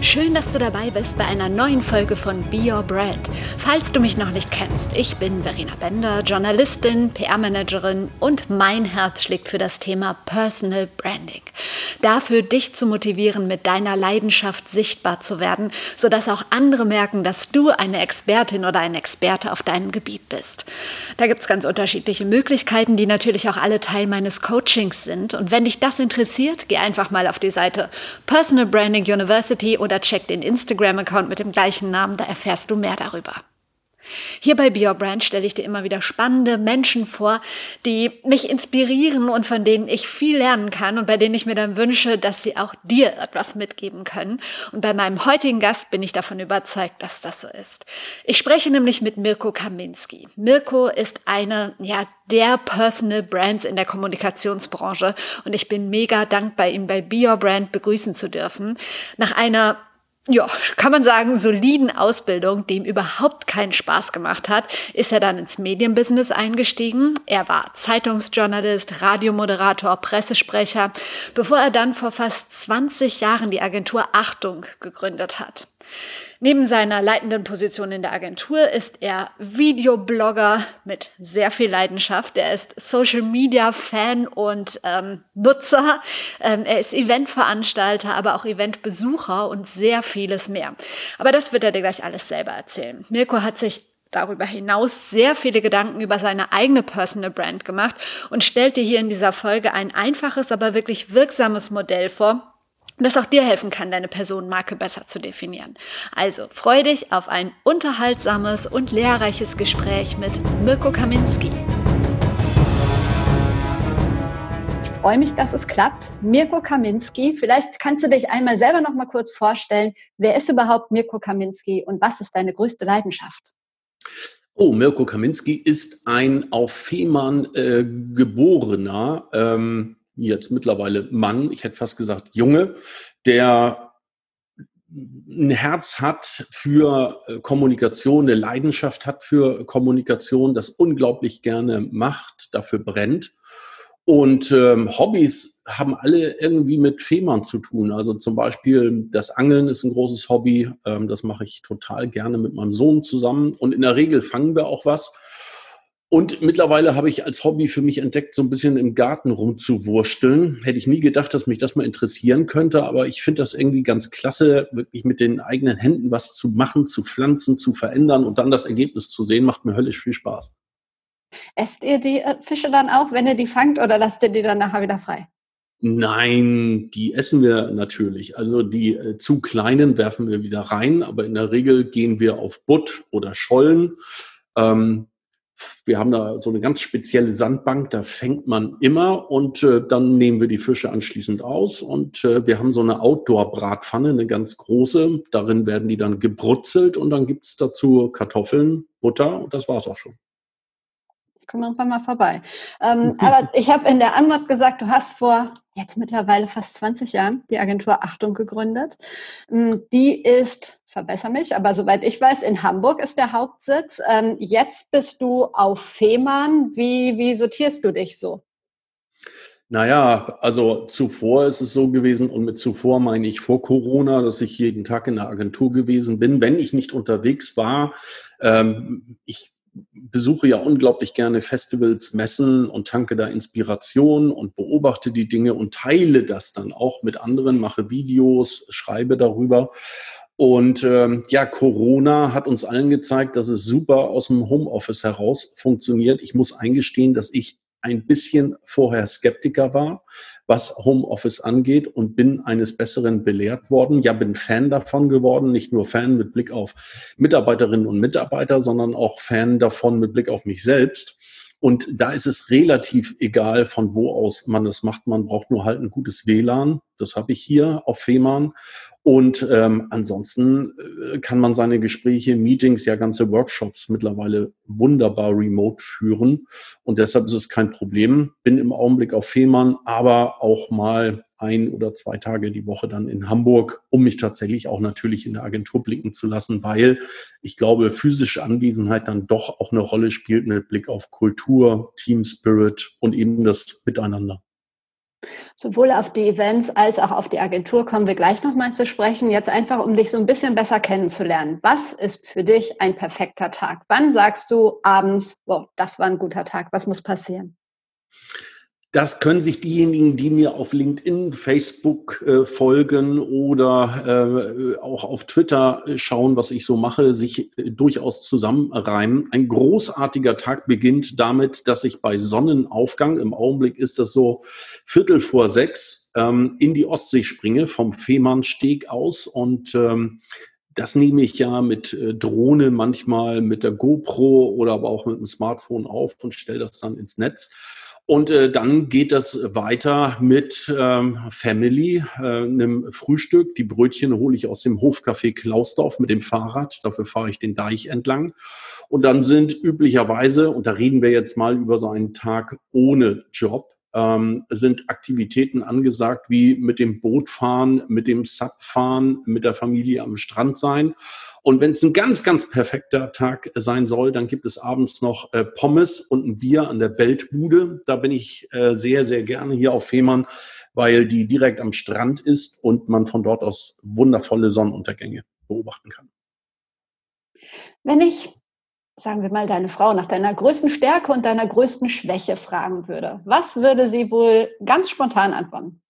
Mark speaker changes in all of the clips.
Speaker 1: Schön, dass du dabei bist bei einer neuen Folge von Be Your Brand. Falls du mich noch nicht kennst, ich bin Verena Bender, Journalistin, PR-Managerin und mein Herz schlägt für das Thema Personal Branding. Dafür, dich zu motivieren, mit deiner Leidenschaft sichtbar zu werden, sodass auch andere merken, dass du eine Expertin oder ein Experte auf deinem Gebiet bist. Da gibt es ganz unterschiedliche Möglichkeiten, die natürlich auch alle Teil meines Coachings sind. Und wenn dich das interessiert, geh einfach mal auf die Seite Personal Branding University oder check den Instagram-Account mit dem gleichen Namen, da erfährst du mehr darüber. Hier bei Be Your Brand stelle ich dir immer wieder spannende Menschen vor, die mich inspirieren und von denen ich viel lernen kann und bei denen ich mir dann wünsche, dass sie auch dir etwas mitgeben können. Und bei meinem heutigen Gast bin ich davon überzeugt, dass das so ist. Ich spreche nämlich mit Mirko Kaminski. Mirko ist eine, ja, der Personal Brands in der Kommunikationsbranche und ich bin mega dankbar, ihn bei Be Your Brand begrüßen zu dürfen. Nach einer ja, kann man sagen, soliden Ausbildung, dem überhaupt keinen Spaß gemacht hat, ist er dann ins Medienbusiness eingestiegen. Er war Zeitungsjournalist, Radiomoderator, Pressesprecher, bevor er dann vor fast 20 Jahren die Agentur Achtung gegründet hat. Neben seiner leitenden Position in der Agentur ist er Videoblogger mit sehr viel Leidenschaft. Er ist Social Media Fan und ähm, Nutzer. Ähm, er ist Eventveranstalter, aber auch Eventbesucher und sehr vieles mehr. Aber das wird er dir gleich alles selber erzählen. Mirko hat sich darüber hinaus sehr viele Gedanken über seine eigene Personal Brand gemacht und stellt dir hier in dieser Folge ein einfaches, aber wirklich wirksames Modell vor, das auch dir helfen kann, deine Personenmarke besser zu definieren. Also freu dich auf ein unterhaltsames und lehrreiches Gespräch mit Mirko Kaminski. Ich freue mich, dass es klappt. Mirko Kaminski, vielleicht kannst du dich einmal selber noch mal kurz vorstellen. Wer ist überhaupt Mirko Kaminski und was ist deine größte Leidenschaft?
Speaker 2: Oh, Mirko Kaminski ist ein auf Fehmarn äh, geborener ähm, jetzt mittlerweile Mann, ich hätte fast gesagt Junge, der ein Herz hat für äh, Kommunikation, eine Leidenschaft hat für Kommunikation, das unglaublich gerne macht, dafür brennt. Und ähm, Hobbys haben alle irgendwie mit Fehmarn zu tun. Also zum Beispiel das Angeln ist ein großes Hobby. Ähm, das mache ich total gerne mit meinem Sohn zusammen. Und in der Regel fangen wir auch was. Und mittlerweile habe ich als Hobby für mich entdeckt, so ein bisschen im Garten rumzuwursteln. Hätte ich nie gedacht, dass mich das mal interessieren könnte, aber ich finde das irgendwie ganz klasse, wirklich mit den eigenen Händen was zu machen, zu pflanzen, zu verändern und dann das Ergebnis zu sehen, macht mir höllisch viel Spaß.
Speaker 1: Esst ihr die äh, Fische dann auch, wenn ihr die fangt, oder lasst ihr die dann nachher wieder frei?
Speaker 2: Nein, die essen wir natürlich. Also die äh, zu kleinen werfen wir wieder rein, aber in der Regel gehen wir auf Butt oder Schollen. Ähm, wir haben da so eine ganz spezielle Sandbank, da fängt man immer und äh, dann nehmen wir die Fische anschließend aus und äh, wir haben so eine Outdoor-Bratpfanne, eine ganz große. Darin werden die dann gebrutzelt und dann gibt's dazu Kartoffeln, Butter und das war's auch schon.
Speaker 1: Ich komme irgendwann mal vorbei. Ähm, aber ich habe in der Antwort gesagt, du hast vor jetzt mittlerweile fast 20 Jahren die Agentur Achtung gegründet. Ähm, die ist verbessere mich, aber soweit ich weiß, in Hamburg ist der Hauptsitz. Ähm, jetzt bist du auf Fehmarn. Wie, wie sortierst du dich so?
Speaker 2: Naja, also zuvor ist es so gewesen, und mit zuvor meine ich vor Corona, dass ich jeden Tag in der Agentur gewesen bin, wenn ich nicht unterwegs war. Ähm, ich besuche ja unglaublich gerne Festivals, Messen und tanke da Inspiration und beobachte die Dinge und teile das dann auch mit anderen, mache Videos, schreibe darüber. Und ähm, ja, Corona hat uns allen gezeigt, dass es super aus dem Homeoffice heraus funktioniert. Ich muss eingestehen, dass ich ein bisschen vorher Skeptiker war, was Homeoffice angeht und bin eines Besseren belehrt worden. Ja, bin Fan davon geworden, nicht nur Fan mit Blick auf Mitarbeiterinnen und Mitarbeiter, sondern auch Fan davon mit Blick auf mich selbst. Und da ist es relativ egal, von wo aus man das macht. Man braucht nur halt ein gutes WLAN Das habe ich hier auf Fehmarn. Und ähm, ansonsten äh, kann man seine Gespräche, Meetings, ja ganze Workshops mittlerweile wunderbar remote führen. Und deshalb ist es kein Problem. Bin im Augenblick auf Fehmarn, aber auch mal ein oder zwei Tage die Woche dann in Hamburg, um mich tatsächlich auch natürlich in der Agentur blicken zu lassen, weil ich glaube, physische Anwesenheit dann doch auch eine Rolle spielt mit Blick auf Kultur, Team Spirit und eben das Miteinander.
Speaker 1: Sowohl auf die Events als auch auf die Agentur kommen wir gleich nochmal zu sprechen. Jetzt einfach, um dich so ein bisschen besser kennenzulernen. Was ist für dich ein perfekter Tag? Wann sagst du abends, oh, das war ein guter Tag? Was muss passieren?
Speaker 2: Das können sich diejenigen, die mir auf LinkedIn, Facebook äh, folgen oder äh, auch auf Twitter äh, schauen, was ich so mache, sich äh, durchaus zusammenreimen. Ein großartiger Tag beginnt damit, dass ich bei Sonnenaufgang, im Augenblick ist das so Viertel vor sechs, ähm, in die Ostsee springe, vom Fehmarnsteg aus und ähm, das nehme ich ja mit äh, Drohne manchmal mit der GoPro oder aber auch mit dem Smartphone auf und stelle das dann ins Netz. Und äh, dann geht das weiter mit ähm, Family, äh, einem Frühstück. Die Brötchen hole ich aus dem Hofcafé Klausdorf mit dem Fahrrad. Dafür fahre ich den Deich entlang. Und dann sind üblicherweise, und da reden wir jetzt mal über so einen Tag ohne Job, ähm, sind Aktivitäten angesagt wie mit dem Boot fahren, mit dem Sub fahren, mit der Familie am Strand sein. Und wenn es ein ganz, ganz perfekter Tag sein soll, dann gibt es abends noch äh, Pommes und ein Bier an der Beltbude. Da bin ich äh, sehr, sehr gerne hier auf Fehmarn, weil die direkt am Strand ist und man von dort aus wundervolle Sonnenuntergänge beobachten kann.
Speaker 1: Wenn ich, sagen wir mal, deine Frau nach deiner größten Stärke und deiner größten Schwäche fragen würde, was würde sie wohl ganz spontan antworten?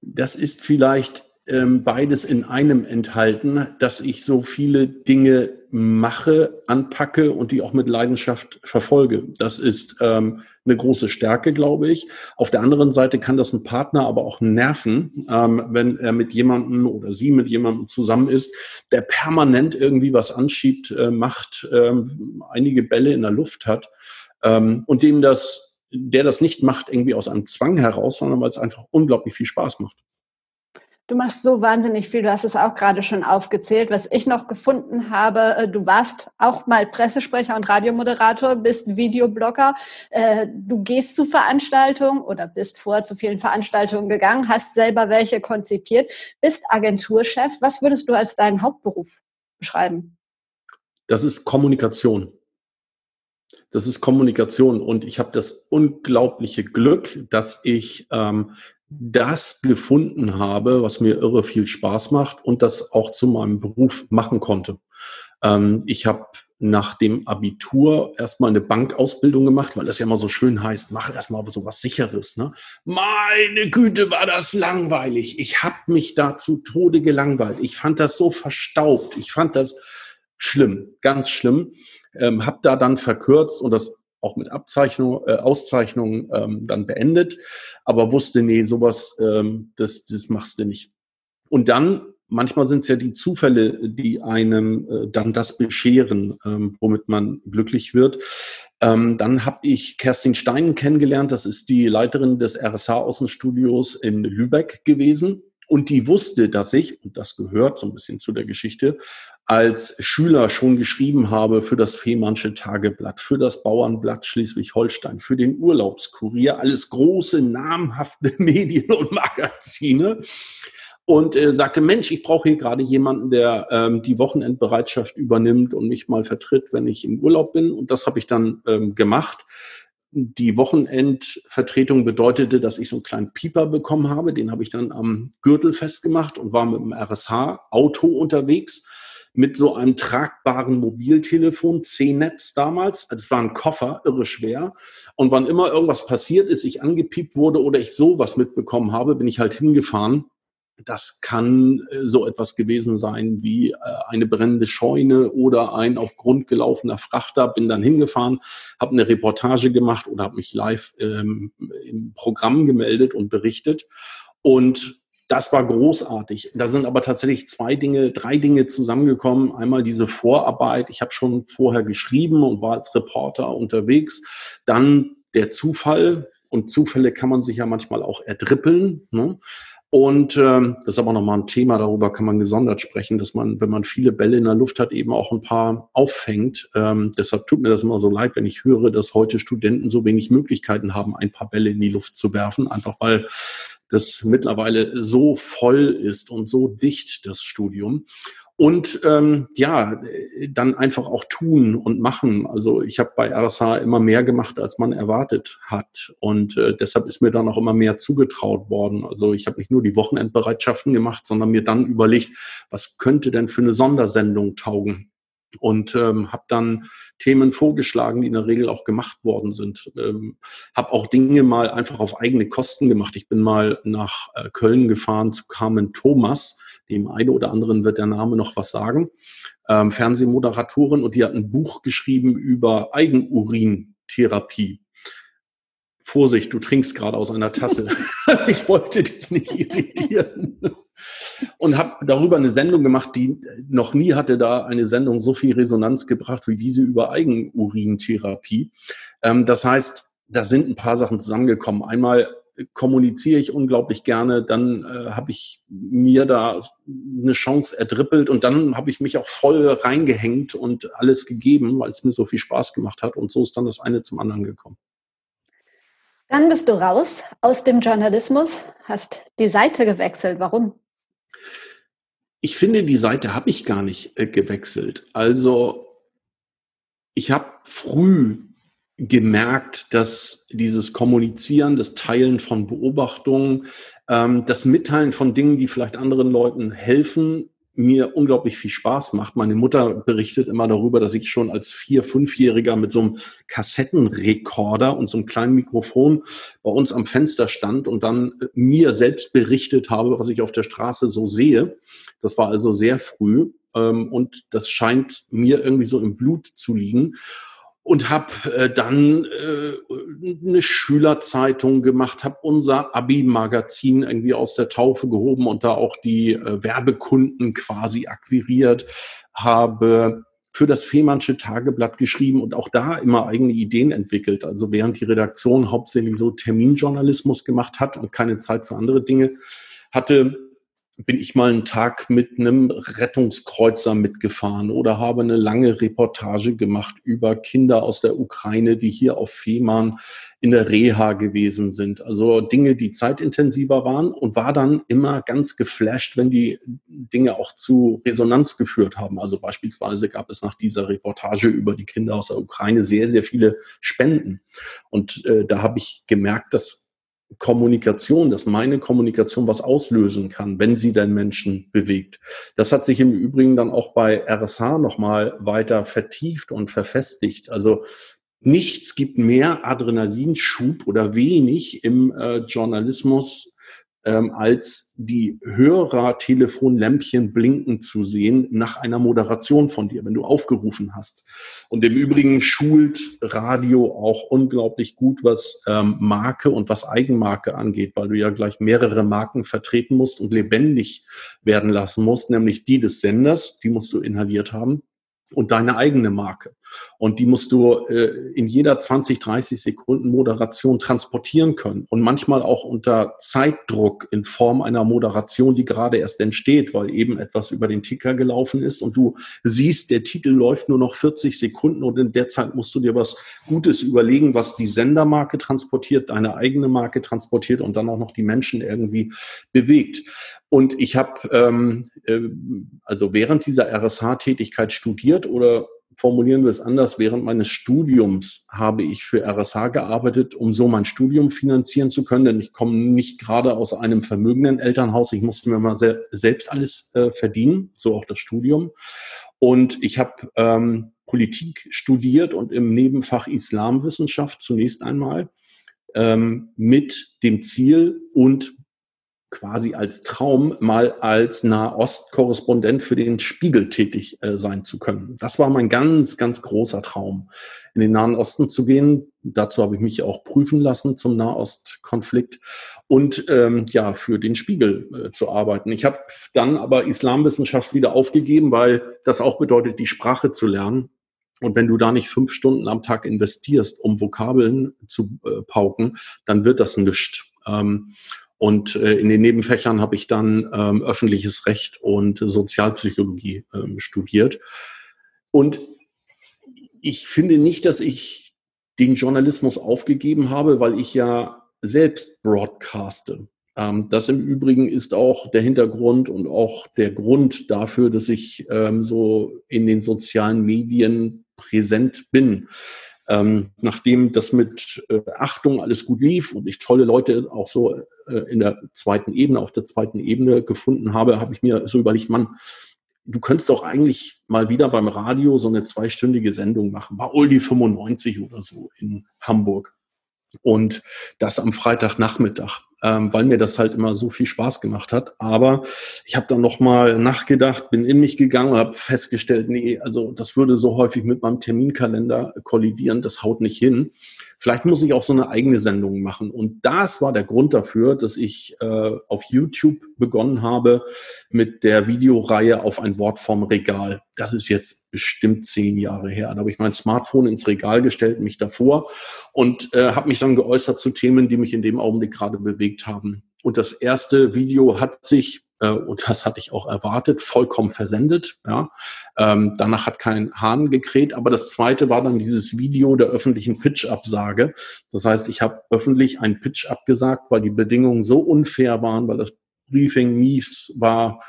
Speaker 2: Das ist vielleicht ähm, beides in einem enthalten, dass ich so viele Dinge mache, anpacke und die auch mit Leidenschaft verfolge. Das ist ähm, eine große Stärke, glaube ich. Auf der anderen Seite kann das ein Partner aber auch nerven, ähm, wenn er mit jemandem oder sie mit jemandem zusammen ist, der permanent irgendwie was anschiebt, äh, macht, ähm, einige Bälle in der Luft hat ähm, und dem das, der das nicht macht irgendwie aus einem Zwang heraus, sondern weil es einfach unglaublich viel Spaß macht.
Speaker 1: Du machst so wahnsinnig viel. Du hast es auch gerade schon aufgezählt. Was ich noch gefunden habe, äh, du warst auch mal Pressesprecher und Radiomoderator, bist Videoblogger. Äh, du gehst zu Veranstaltungen oder bist vorher zu vielen Veranstaltungen gegangen, hast selber welche konzipiert, bist Agenturchef. Was würdest du als deinen Hauptberuf beschreiben?
Speaker 2: Das ist Kommunikation. Das ist Kommunikation und ich habe das unglaubliche Glück, dass ich ähm, das gefunden habe, was mir irre viel Spaß macht und das auch zu meinem Beruf machen konnte. Ähm, ich habe nach dem Abitur erstmal eine Bankausbildung gemacht, weil das ja immer so schön heißt, mache das mal so was Sicheres. Ne? Meine Güte, war das langweilig. Ich habe mich da zu Tode gelangweilt. Ich fand das so verstaubt. Ich fand das schlimm, ganz schlimm. Ähm, habe da dann verkürzt und das auch mit Abzeichnung, äh, Auszeichnungen ähm, dann beendet, aber wusste, nee, sowas, ähm, das, das machst du nicht. Und dann, manchmal sind es ja die Zufälle, die einem äh, dann das bescheren, ähm, womit man glücklich wird. Ähm, dann habe ich Kerstin Stein kennengelernt, das ist die Leiterin des RSH-Außenstudios in Lübeck gewesen. Und die wusste, dass ich, und das gehört so ein bisschen zu der Geschichte, als Schüler schon geschrieben habe für das Fehmarnsche Tageblatt, für das Bauernblatt Schleswig-Holstein, für den Urlaubskurier, alles große, namhafte Medien und Magazine. Und äh, sagte, Mensch, ich brauche hier gerade jemanden, der ähm, die Wochenendbereitschaft übernimmt und mich mal vertritt, wenn ich im Urlaub bin. Und das habe ich dann ähm, gemacht. Die Wochenendvertretung bedeutete, dass ich so einen kleinen Pieper bekommen habe. Den habe ich dann am Gürtel festgemacht und war mit dem RSH-Auto unterwegs mit so einem tragbaren Mobiltelefon, C-Netz damals. Also es war ein Koffer, irre schwer. Und wann immer irgendwas passiert ist, ich angepiept wurde oder ich sowas mitbekommen habe, bin ich halt hingefahren. Das kann äh, so etwas gewesen sein wie äh, eine brennende Scheune oder ein auf Grund gelaufener Frachter. Bin dann hingefahren, habe eine Reportage gemacht oder habe mich live ähm, im Programm gemeldet und berichtet. Und das war großartig. Da sind aber tatsächlich zwei Dinge, drei Dinge zusammengekommen. Einmal diese Vorarbeit. Ich habe schon vorher geschrieben und war als Reporter unterwegs. Dann der Zufall. und Zufälle kann man sich ja manchmal auch erdrippeln. Ne? Und ähm, das ist aber nochmal ein Thema, darüber kann man gesondert sprechen, dass man, wenn man viele Bälle in der Luft hat, eben auch ein paar auffängt. Ähm, deshalb tut mir das immer so leid, wenn ich höre, dass heute Studenten so wenig Möglichkeiten haben, ein paar Bälle in die Luft zu werfen, einfach weil das mittlerweile so voll ist und so dicht, das Studium. Und ähm, ja, dann einfach auch tun und machen. Also ich habe bei RSH immer mehr gemacht, als man erwartet hat. Und äh, deshalb ist mir dann auch immer mehr zugetraut worden. Also ich habe nicht nur die Wochenendbereitschaften gemacht, sondern mir dann überlegt, was könnte denn für eine Sondersendung taugen? und ähm, habe dann Themen vorgeschlagen, die in der Regel auch gemacht worden sind. Ähm, habe auch Dinge mal einfach auf eigene Kosten gemacht. Ich bin mal nach äh, Köln gefahren zu Carmen Thomas, dem einen oder anderen wird der Name noch was sagen, ähm, Fernsehmoderatorin und die hat ein Buch geschrieben über Eigenurintherapie. Vorsicht, du trinkst gerade aus einer Tasse. ich wollte dich nicht irritieren. Und habe darüber eine Sendung gemacht, die noch nie hatte da eine Sendung so viel Resonanz gebracht wie diese über Eigenurintherapie. Ähm, das heißt, da sind ein paar Sachen zusammengekommen. Einmal kommuniziere ich unglaublich gerne, dann äh, habe ich mir da eine Chance erdrippelt und dann habe ich mich auch voll reingehängt und alles gegeben, weil es mir so viel Spaß gemacht hat und so ist dann das eine zum anderen gekommen.
Speaker 1: Dann bist du raus aus dem Journalismus, hast die Seite gewechselt. Warum?
Speaker 2: Ich finde, die Seite habe ich gar nicht äh, gewechselt. Also ich habe früh gemerkt, dass dieses Kommunizieren, das Teilen von Beobachtungen, ähm, das Mitteilen von Dingen, die vielleicht anderen Leuten helfen, mir unglaublich viel Spaß macht. Meine Mutter berichtet immer darüber, dass ich schon als vier-, fünfjähriger mit so einem Kassettenrekorder und so einem kleinen Mikrofon bei uns am Fenster stand und dann äh, mir selbst berichtet habe, was ich auf der Straße so sehe. Das war also sehr früh ähm, und das scheint mir irgendwie so im Blut zu liegen und habe äh, dann äh, eine Schülerzeitung gemacht, habe unser Abi-Magazin irgendwie aus der Taufe gehoben und da auch die äh, Werbekunden quasi akquiriert, habe für das Fehmarnsche Tageblatt geschrieben und auch da immer eigene Ideen entwickelt. Also während die Redaktion hauptsächlich so Terminjournalismus gemacht hat und keine Zeit für andere Dinge hatte, bin ich mal einen Tag mit einem Rettungskreuzer mitgefahren oder habe eine lange Reportage gemacht über Kinder aus der Ukraine, die hier auf Fehmarn in der Reha gewesen sind. Also Dinge, die zeitintensiver waren und war dann immer ganz geflasht, wenn die Dinge auch zu Resonanz geführt haben. Also beispielsweise gab es nach dieser Reportage über die Kinder aus der Ukraine sehr, sehr viele Spenden. Und äh, da habe ich gemerkt, dass Kommunikation, dass meine Kommunikation was auslösen kann, wenn sie den Menschen bewegt. Das hat sich im Übrigen dann auch bei RSH nochmal weiter vertieft und verfestigt. Also nichts gibt mehr Adrenalinschub oder wenig im äh, Journalismus ähm, als die Hörer-Telefonlämpchen blinken zu sehen nach einer Moderation von dir, wenn du aufgerufen hast. Und im Übrigen schult Radio auch unglaublich gut, was ähm, Marke und was Eigenmarke angeht, weil du ja gleich mehrere Marken vertreten musst und lebendig werden lassen musst, nämlich die des Senders, die musst du inhaliert haben, und deine eigene Marke. Und die musst du äh, in jeder 20, 30 Sekunden Moderation transportieren können. Und manchmal auch unter Zeitdruck in Form einer Moderation, die gerade erst entsteht, weil eben etwas über den Ticker gelaufen ist und du siehst, der Titel läuft nur noch 40 Sekunden und in der Zeit musst du dir was Gutes überlegen, was die Sendermarke transportiert, deine eigene Marke transportiert und dann auch noch die Menschen irgendwie bewegt. Und ich habe ähm, äh, also während dieser RSH-Tätigkeit studiert oder formulieren wir es anders, während meines Studiums habe ich für RSH gearbeitet, um so mein Studium finanzieren zu können, denn ich komme nicht gerade aus einem vermögenden Elternhaus. Ich musste mir mal se selbst alles äh, verdienen, so auch das Studium. Und ich habe ähm, Politik studiert und im Nebenfach Islamwissenschaft zunächst einmal ähm, mit dem Ziel und quasi als Traum mal als Nahost-Korrespondent für den Spiegel tätig äh, sein zu können. Das war mein ganz, ganz großer Traum, in den Nahen Osten zu gehen. Dazu habe ich mich auch prüfen lassen zum Nahostkonflikt und ähm, ja für den Spiegel äh, zu arbeiten. Ich habe dann aber Islamwissenschaft wieder aufgegeben, weil das auch bedeutet, die Sprache zu lernen Und wenn du da nicht fünf Stunden am Tag investierst, um Vokabeln zu äh, pauken, dann wird das nichts. Ähm, und äh, in den Nebenfächern habe ich dann ähm, öffentliches Recht und Sozialpsychologie ähm, studiert. Und ich finde nicht, dass ich den Journalismus aufgegeben habe, weil ich ja selbst broadcaste. Ähm, das im Übrigen ist auch der Hintergrund und auch der Grund dafür, dass ich ähm, so in den sozialen Medien präsent bin. Ähm, nachdem das mit äh, Achtung alles gut lief und ich tolle Leute auch so in der zweiten Ebene, auf der zweiten Ebene gefunden habe, habe ich mir so überlegt, Mann, du könntest doch eigentlich mal wieder beim Radio so eine zweistündige Sendung machen, bei Oldie 95 oder so in Hamburg. Und das am Freitagnachmittag ähm, weil mir das halt immer so viel Spaß gemacht hat. Aber ich habe dann nochmal nachgedacht, bin in mich gegangen und habe festgestellt, nee, also das würde so häufig mit meinem Terminkalender kollidieren, das haut nicht hin. Vielleicht muss ich auch so eine eigene Sendung machen. Und das war der Grund dafür, dass ich äh, auf YouTube begonnen habe mit der Videoreihe auf ein Wort vom Regal. Das ist jetzt bestimmt zehn Jahre her. Da habe ich mein Smartphone ins Regal gestellt, mich davor und äh, habe mich dann geäußert zu Themen, die mich in dem Augenblick gerade bewegt haben. Und das erste Video hat sich äh, und das hatte ich auch erwartet, vollkommen versendet. Ja. Ähm, danach hat kein Hahn gekräht, aber das zweite war dann dieses Video der öffentlichen Pitch-Absage. Das heißt, ich habe öffentlich einen Pitch abgesagt, weil die Bedingungen so unfair waren, weil das Briefing mies war.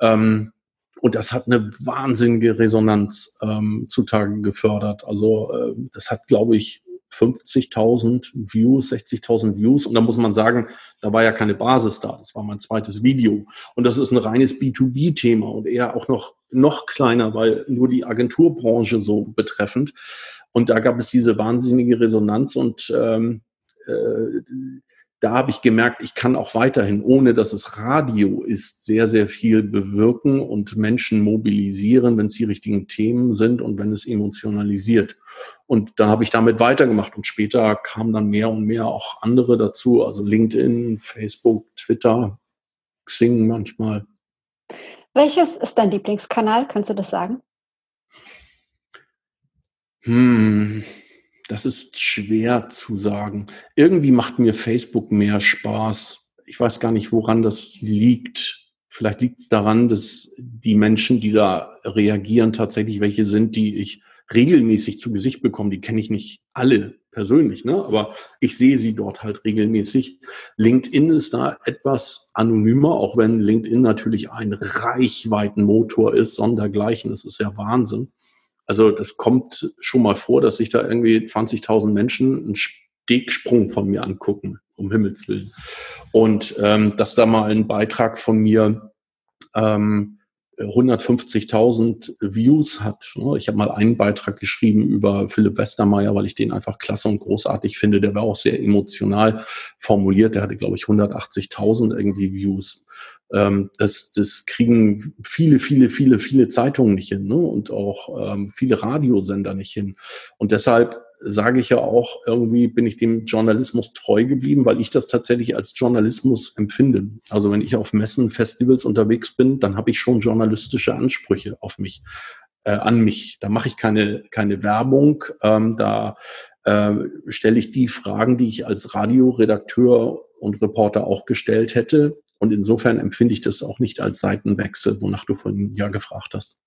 Speaker 2: Ähm, und das hat eine wahnsinnige Resonanz ähm, zutage gefördert. Also äh, das hat, glaube ich, 50.000 Views, 60.000 Views. Und da muss man sagen, da war ja keine Basis da. Das war mein zweites Video. Und das ist ein reines B2B-Thema und eher auch noch, noch kleiner, weil nur die Agenturbranche so betreffend. Und da gab es diese wahnsinnige Resonanz und ähm, äh, da habe ich gemerkt, ich kann auch weiterhin, ohne dass es Radio ist, sehr, sehr viel bewirken und Menschen mobilisieren, wenn es die richtigen Themen sind und wenn es emotionalisiert. Und dann habe ich damit weitergemacht und später kamen dann mehr und mehr auch andere dazu, also LinkedIn, Facebook, Twitter, Xing manchmal.
Speaker 1: Welches ist dein Lieblingskanal? Kannst du das sagen?
Speaker 2: Hm, das ist schwer zu sagen. Irgendwie macht mir Facebook mehr Spaß. Ich weiß gar nicht, woran das liegt. Vielleicht liegt es daran, dass die Menschen, die da reagieren, tatsächlich welche sind, die ich regelmäßig zu Gesicht bekomme. Die kenne ich nicht alle persönlich, ne? aber ich sehe sie dort halt regelmäßig. LinkedIn ist da etwas anonymer, auch wenn LinkedIn natürlich ein Reichweitenmotor ist, sondergleichen. Das ist ja Wahnsinn. Also das kommt schon mal vor, dass sich da irgendwie 20.000 Menschen einen Stegsprung von mir angucken, um Himmels Willen. Und ähm, dass da mal ein Beitrag von mir ähm, 150.000 Views hat. Ne? Ich habe mal einen Beitrag geschrieben über Philipp Westermeier, weil ich den einfach klasse und großartig finde. Der war auch sehr emotional formuliert. Der hatte, glaube ich, 180.000 irgendwie Views. Ähm, das, das kriegen viele, viele, viele, viele Zeitungen nicht hin ne? und auch ähm, viele Radiosender nicht hin. Und deshalb sage ich ja auch, irgendwie bin ich dem Journalismus treu geblieben, weil ich das tatsächlich als Journalismus empfinde. Also wenn ich auf Messen, Festivals unterwegs bin, dann habe ich schon journalistische Ansprüche auf mich, äh, an mich. Da mache ich keine, keine Werbung, ähm, da äh, stelle ich die Fragen, die ich als Radioredakteur und Reporter auch gestellt hätte. Und insofern empfinde ich das auch nicht als Seitenwechsel, wonach du vorhin ja gefragt hast.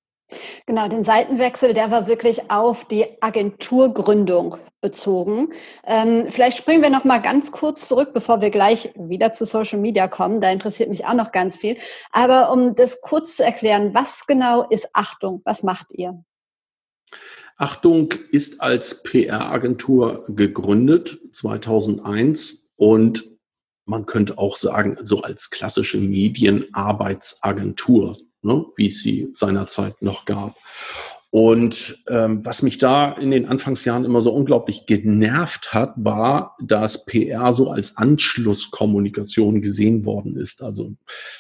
Speaker 1: Genau, den Seitenwechsel, der war wirklich auf die Agenturgründung bezogen. Ähm, vielleicht springen wir noch mal ganz kurz zurück, bevor wir gleich wieder zu Social Media kommen. Da interessiert mich auch noch ganz viel. Aber um das kurz zu erklären, was genau ist Achtung? Was macht ihr?
Speaker 2: Achtung ist als PR-Agentur gegründet 2001 und man könnte auch sagen, so als klassische Medienarbeitsagentur, ne, wie es sie seinerzeit noch gab. Und ähm, was mich da in den Anfangsjahren immer so unglaublich genervt hat, war, dass PR so als Anschlusskommunikation gesehen worden ist. Also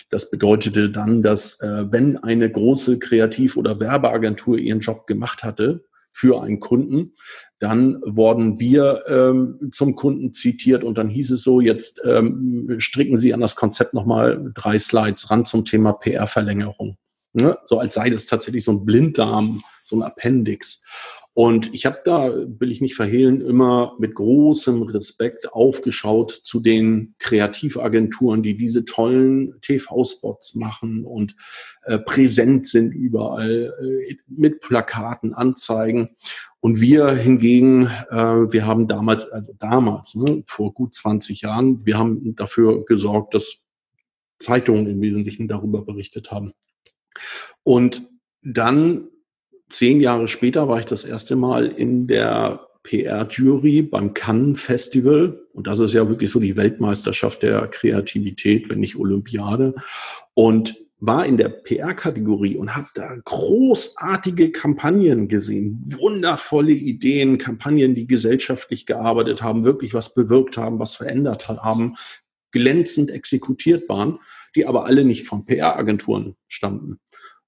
Speaker 2: das bedeutete dann, dass äh, wenn eine große Kreativ- oder Werbeagentur ihren Job gemacht hatte, für einen Kunden. Dann wurden wir ähm, zum Kunden zitiert und dann hieß es so, jetzt ähm, stricken Sie an das Konzept nochmal drei Slides ran zum Thema PR-Verlängerung. Ne? So als sei das tatsächlich so ein Blinddarm, so ein Appendix. Und ich habe da, will ich nicht verhehlen, immer mit großem Respekt aufgeschaut zu den Kreativagenturen, die diese tollen TV-Spots machen und äh, präsent sind überall äh, mit Plakaten, Anzeigen. Und wir hingegen, äh, wir haben damals, also damals, ne, vor gut 20 Jahren, wir haben dafür gesorgt, dass Zeitungen im Wesentlichen darüber berichtet haben. Und dann zehn Jahre später war ich das erste Mal in der PR-Jury beim Cannes Festival. Und das ist ja wirklich so die Weltmeisterschaft der Kreativität, wenn nicht Olympiade. Und war in der PR-Kategorie und habe da großartige Kampagnen gesehen, wundervolle Ideen, Kampagnen, die gesellschaftlich gearbeitet haben, wirklich was bewirkt haben, was verändert haben, glänzend exekutiert waren, die aber alle nicht von PR-Agenturen stammten,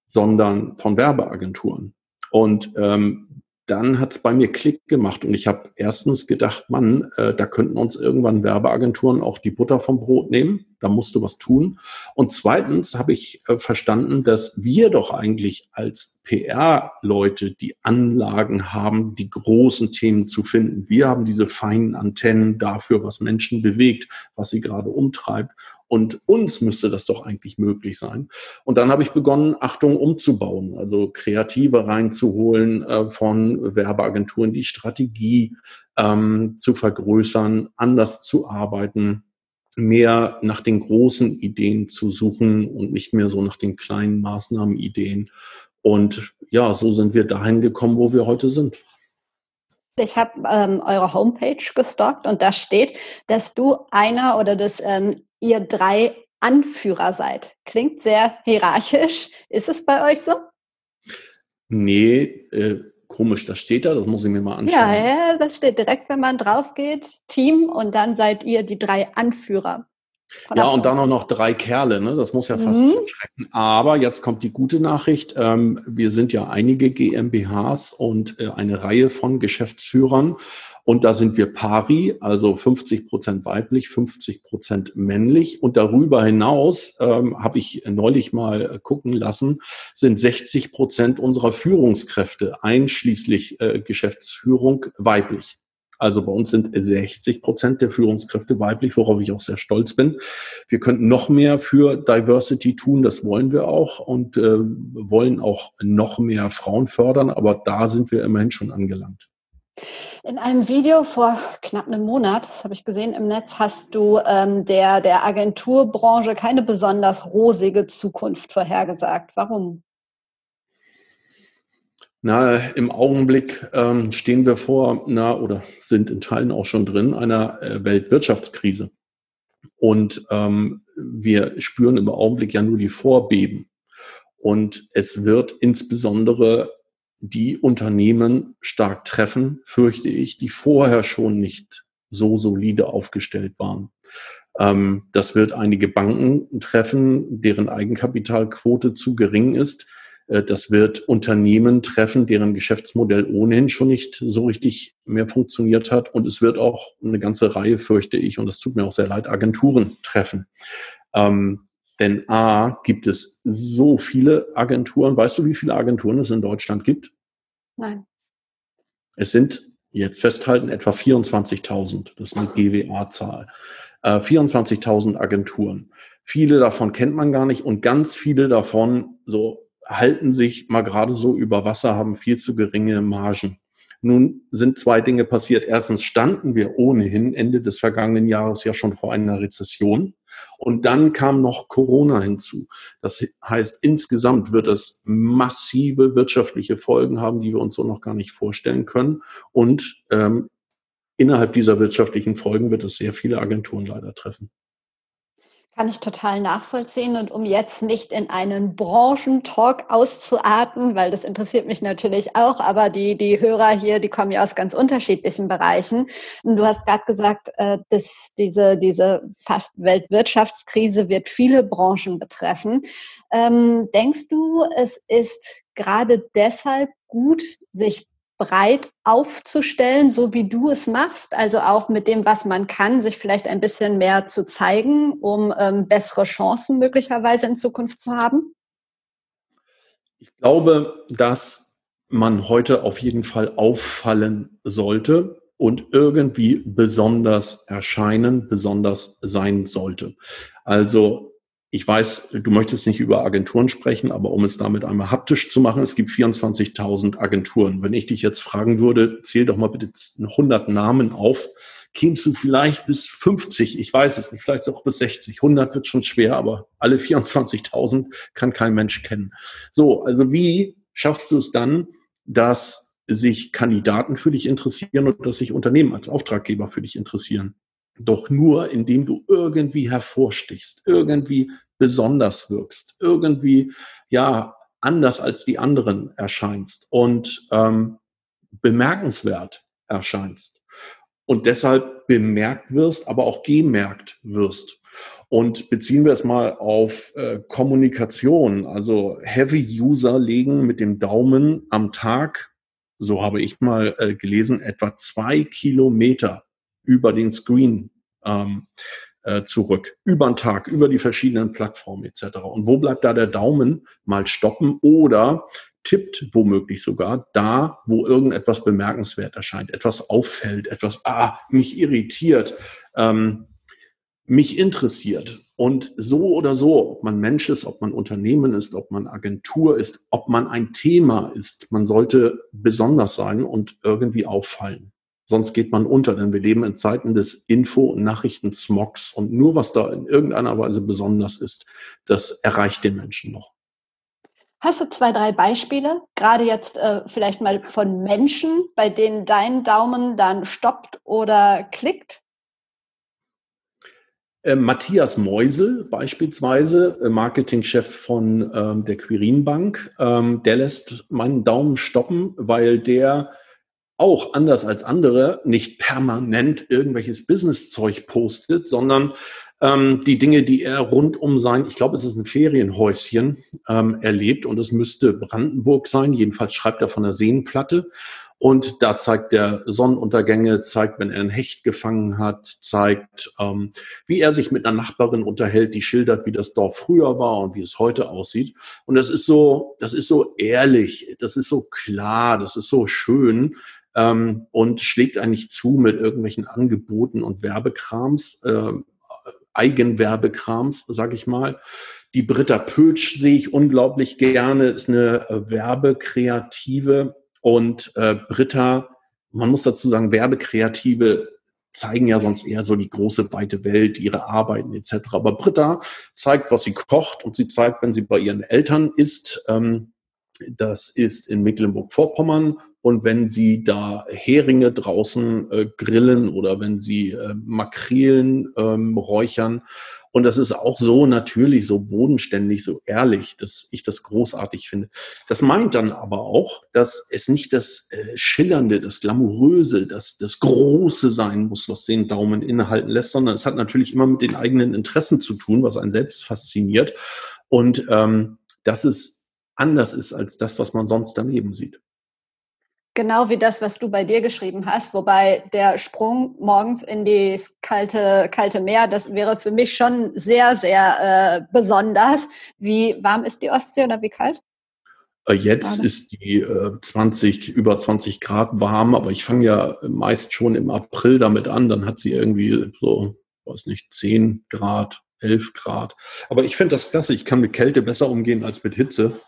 Speaker 2: sondern von Werbeagenturen. Und ähm, dann hat es bei mir Klick gemacht und ich habe erstens gedacht, Mann, äh, da könnten uns irgendwann Werbeagenturen auch die Butter vom Brot nehmen. Da musst du was tun. Und zweitens habe ich äh, verstanden, dass wir doch eigentlich als PR-Leute die Anlagen haben, die großen Themen zu finden. Wir haben diese feinen Antennen dafür, was Menschen bewegt, was sie gerade umtreibt. Und uns müsste das doch eigentlich möglich sein. Und dann habe ich begonnen, Achtung umzubauen, also Kreative reinzuholen äh, von Werbeagenturen, die Strategie ähm, zu vergrößern, anders zu arbeiten, mehr nach den großen Ideen zu suchen und nicht mehr so nach den kleinen Maßnahmenideen. Und ja, so sind wir dahin gekommen, wo wir heute sind.
Speaker 1: Ich habe ähm, eure Homepage gestalkt und da steht, dass du einer oder das ähm, ihr drei Anführer seid. Klingt sehr hierarchisch. Ist es bei euch so?
Speaker 2: Nee, äh, komisch, das steht da, das muss ich mir mal anschauen.
Speaker 1: Ja, ja, das steht direkt, wenn man drauf geht, Team und dann seid ihr die drei Anführer.
Speaker 2: Ja, und dann auch noch drei Kerle, ne? Das muss ja fast mhm. schrecken. Aber jetzt kommt die gute Nachricht. Ähm, wir sind ja einige GmbHs und äh, eine Reihe von Geschäftsführern. Und da sind wir pari, also 50 Prozent weiblich, 50 Prozent männlich. Und darüber hinaus ähm, habe ich neulich mal gucken lassen, sind 60 Prozent unserer Führungskräfte einschließlich äh, Geschäftsführung weiblich. Also bei uns sind 60 Prozent der Führungskräfte weiblich, worauf ich auch sehr stolz bin. Wir könnten noch mehr für Diversity tun, das wollen wir auch und äh, wollen auch noch mehr Frauen fördern, aber da sind wir immerhin schon angelangt.
Speaker 1: In einem Video vor knapp einem Monat, das habe ich gesehen im Netz, hast du ähm, der, der Agenturbranche keine besonders rosige Zukunft vorhergesagt. Warum?
Speaker 2: Na, im Augenblick ähm, stehen wir vor, na, oder sind in Teilen auch schon drin, einer äh, Weltwirtschaftskrise. Und ähm, wir spüren im Augenblick ja nur die Vorbeben. Und es wird insbesondere die Unternehmen stark treffen, fürchte ich, die vorher schon nicht so solide aufgestellt waren. Ähm, das wird einige Banken treffen, deren Eigenkapitalquote zu gering ist. Äh, das wird Unternehmen treffen, deren Geschäftsmodell ohnehin schon nicht so richtig mehr funktioniert hat. Und es wird auch eine ganze Reihe, fürchte ich, und das tut mir auch sehr leid, Agenturen treffen. Ähm, denn A, gibt es so viele Agenturen. Weißt du, wie viele Agenturen es in Deutschland gibt?
Speaker 1: Nein.
Speaker 2: Es sind jetzt festhalten etwa 24.000. Das ist eine GWA-Zahl. Äh, 24.000 Agenturen. Viele davon kennt man gar nicht und ganz viele davon so halten sich mal gerade so über Wasser, haben viel zu geringe Margen. Nun sind zwei Dinge passiert. Erstens standen wir ohnehin Ende des vergangenen Jahres ja schon vor einer Rezession. Und dann kam noch Corona hinzu. Das heißt, insgesamt wird es massive wirtschaftliche Folgen haben, die wir uns so noch gar nicht vorstellen können. Und ähm, innerhalb dieser wirtschaftlichen Folgen wird es sehr viele Agenturen leider treffen.
Speaker 1: Kann ich total nachvollziehen. Und um jetzt nicht in einen Branchentalk auszuarten, weil das interessiert mich natürlich auch, aber die, die Hörer hier, die kommen ja aus ganz unterschiedlichen Bereichen. Und du hast gerade gesagt, äh, dass diese, diese fast Weltwirtschaftskrise wird viele Branchen betreffen. Ähm, denkst du, es ist gerade deshalb gut, sich breit aufzustellen, so wie du es machst, also auch mit dem, was man kann, sich vielleicht ein bisschen mehr zu zeigen, um ähm, bessere Chancen möglicherweise in Zukunft zu haben?
Speaker 2: Ich glaube, dass man heute auf jeden Fall auffallen sollte und irgendwie besonders erscheinen, besonders sein sollte. Also ich weiß, du möchtest nicht über Agenturen sprechen, aber um es damit einmal haptisch zu machen, es gibt 24.000 Agenturen. Wenn ich dich jetzt fragen würde, zähl doch mal bitte 100 Namen auf, kämst du vielleicht bis 50, ich weiß es nicht, vielleicht auch bis 60. 100 wird schon schwer, aber alle 24.000 kann kein Mensch kennen. So, also wie schaffst du es dann, dass sich Kandidaten für dich interessieren und dass sich Unternehmen als Auftraggeber für dich interessieren? Doch nur, indem du irgendwie hervorstichst, irgendwie besonders wirkst, irgendwie ja anders als die anderen erscheinst und ähm, bemerkenswert erscheinst und deshalb bemerkt wirst, aber auch gemerkt wirst. Und beziehen wir es mal auf äh, Kommunikation. Also Heavy User legen mit dem Daumen am Tag, so habe ich mal äh, gelesen, etwa zwei Kilometer über den Screen ähm, äh, zurück. Über den Tag, über die verschiedenen Plattformen etc. Und wo bleibt da der Daumen? Mal stoppen oder tippt womöglich sogar da, wo irgendetwas bemerkenswert erscheint, etwas auffällt, etwas, ah, mich irritiert, ähm, mich interessiert. Und so oder so, ob man Mensch ist, ob man Unternehmen ist, ob man Agentur ist, ob man ein Thema ist, man sollte besonders sein und irgendwie auffallen. Sonst geht man unter, denn wir leben in Zeiten des Info- und Nachrichtensmogs und nur was da in irgendeiner Weise besonders ist, das erreicht den Menschen noch.
Speaker 1: Hast du zwei, drei Beispiele, gerade jetzt äh, vielleicht mal von Menschen, bei denen dein Daumen dann stoppt oder klickt?
Speaker 2: Äh, Matthias Meusel beispielsweise, äh, Marketingchef von ähm, der Quirin Bank, ähm, der lässt meinen Daumen stoppen, weil der auch anders als andere nicht permanent irgendwelches Business-Zeug postet, sondern ähm, die Dinge, die er rund um sein, ich glaube, es ist ein Ferienhäuschen, ähm, erlebt und es müsste Brandenburg sein. Jedenfalls schreibt er von der Seenplatte. Und da zeigt er Sonnenuntergänge, zeigt, wenn er ein Hecht gefangen hat, zeigt, ähm, wie er sich mit einer Nachbarin unterhält, die schildert, wie das Dorf früher war und wie es heute aussieht. Und das ist so, das ist so ehrlich, das ist so klar, das ist so schön ähm, und schlägt eigentlich zu mit irgendwelchen Angeboten und Werbekrams, äh, Eigenwerbekrams, sag ich mal. Die Britta Pötsch sehe ich unglaublich gerne, ist eine äh, Werbekreative und äh, Britta, man muss dazu sagen, Werbekreative zeigen ja sonst eher so die große weite Welt, ihre Arbeiten etc. Aber Britta zeigt, was sie kocht und sie zeigt, wenn sie bei ihren Eltern ist, ähm, das ist in Mecklenburg-Vorpommern. Und wenn Sie da Heringe draußen äh, grillen oder wenn Sie äh, Makrelen ähm, räuchern, und das ist auch so natürlich, so bodenständig, so ehrlich, dass ich das großartig finde. Das meint dann aber auch, dass es nicht das äh, Schillernde, das Glamouröse, das, das Große sein muss, was den Daumen innehalten lässt, sondern es hat natürlich immer mit den eigenen Interessen zu tun, was einen selbst fasziniert. Und ähm, das ist anders ist als das, was man sonst daneben sieht.
Speaker 1: Genau wie das, was du bei dir geschrieben hast, wobei der Sprung morgens in das kalte, kalte Meer, das wäre für mich schon sehr, sehr äh, besonders. Wie warm ist die Ostsee oder wie kalt?
Speaker 2: Äh, jetzt ist die äh, 20, über 20 Grad warm, aber ich fange ja meist schon im April damit an, dann hat sie irgendwie so, weiß nicht, 10 Grad, 11 Grad. Aber ich finde das klasse. Ich kann mit Kälte besser umgehen als mit Hitze.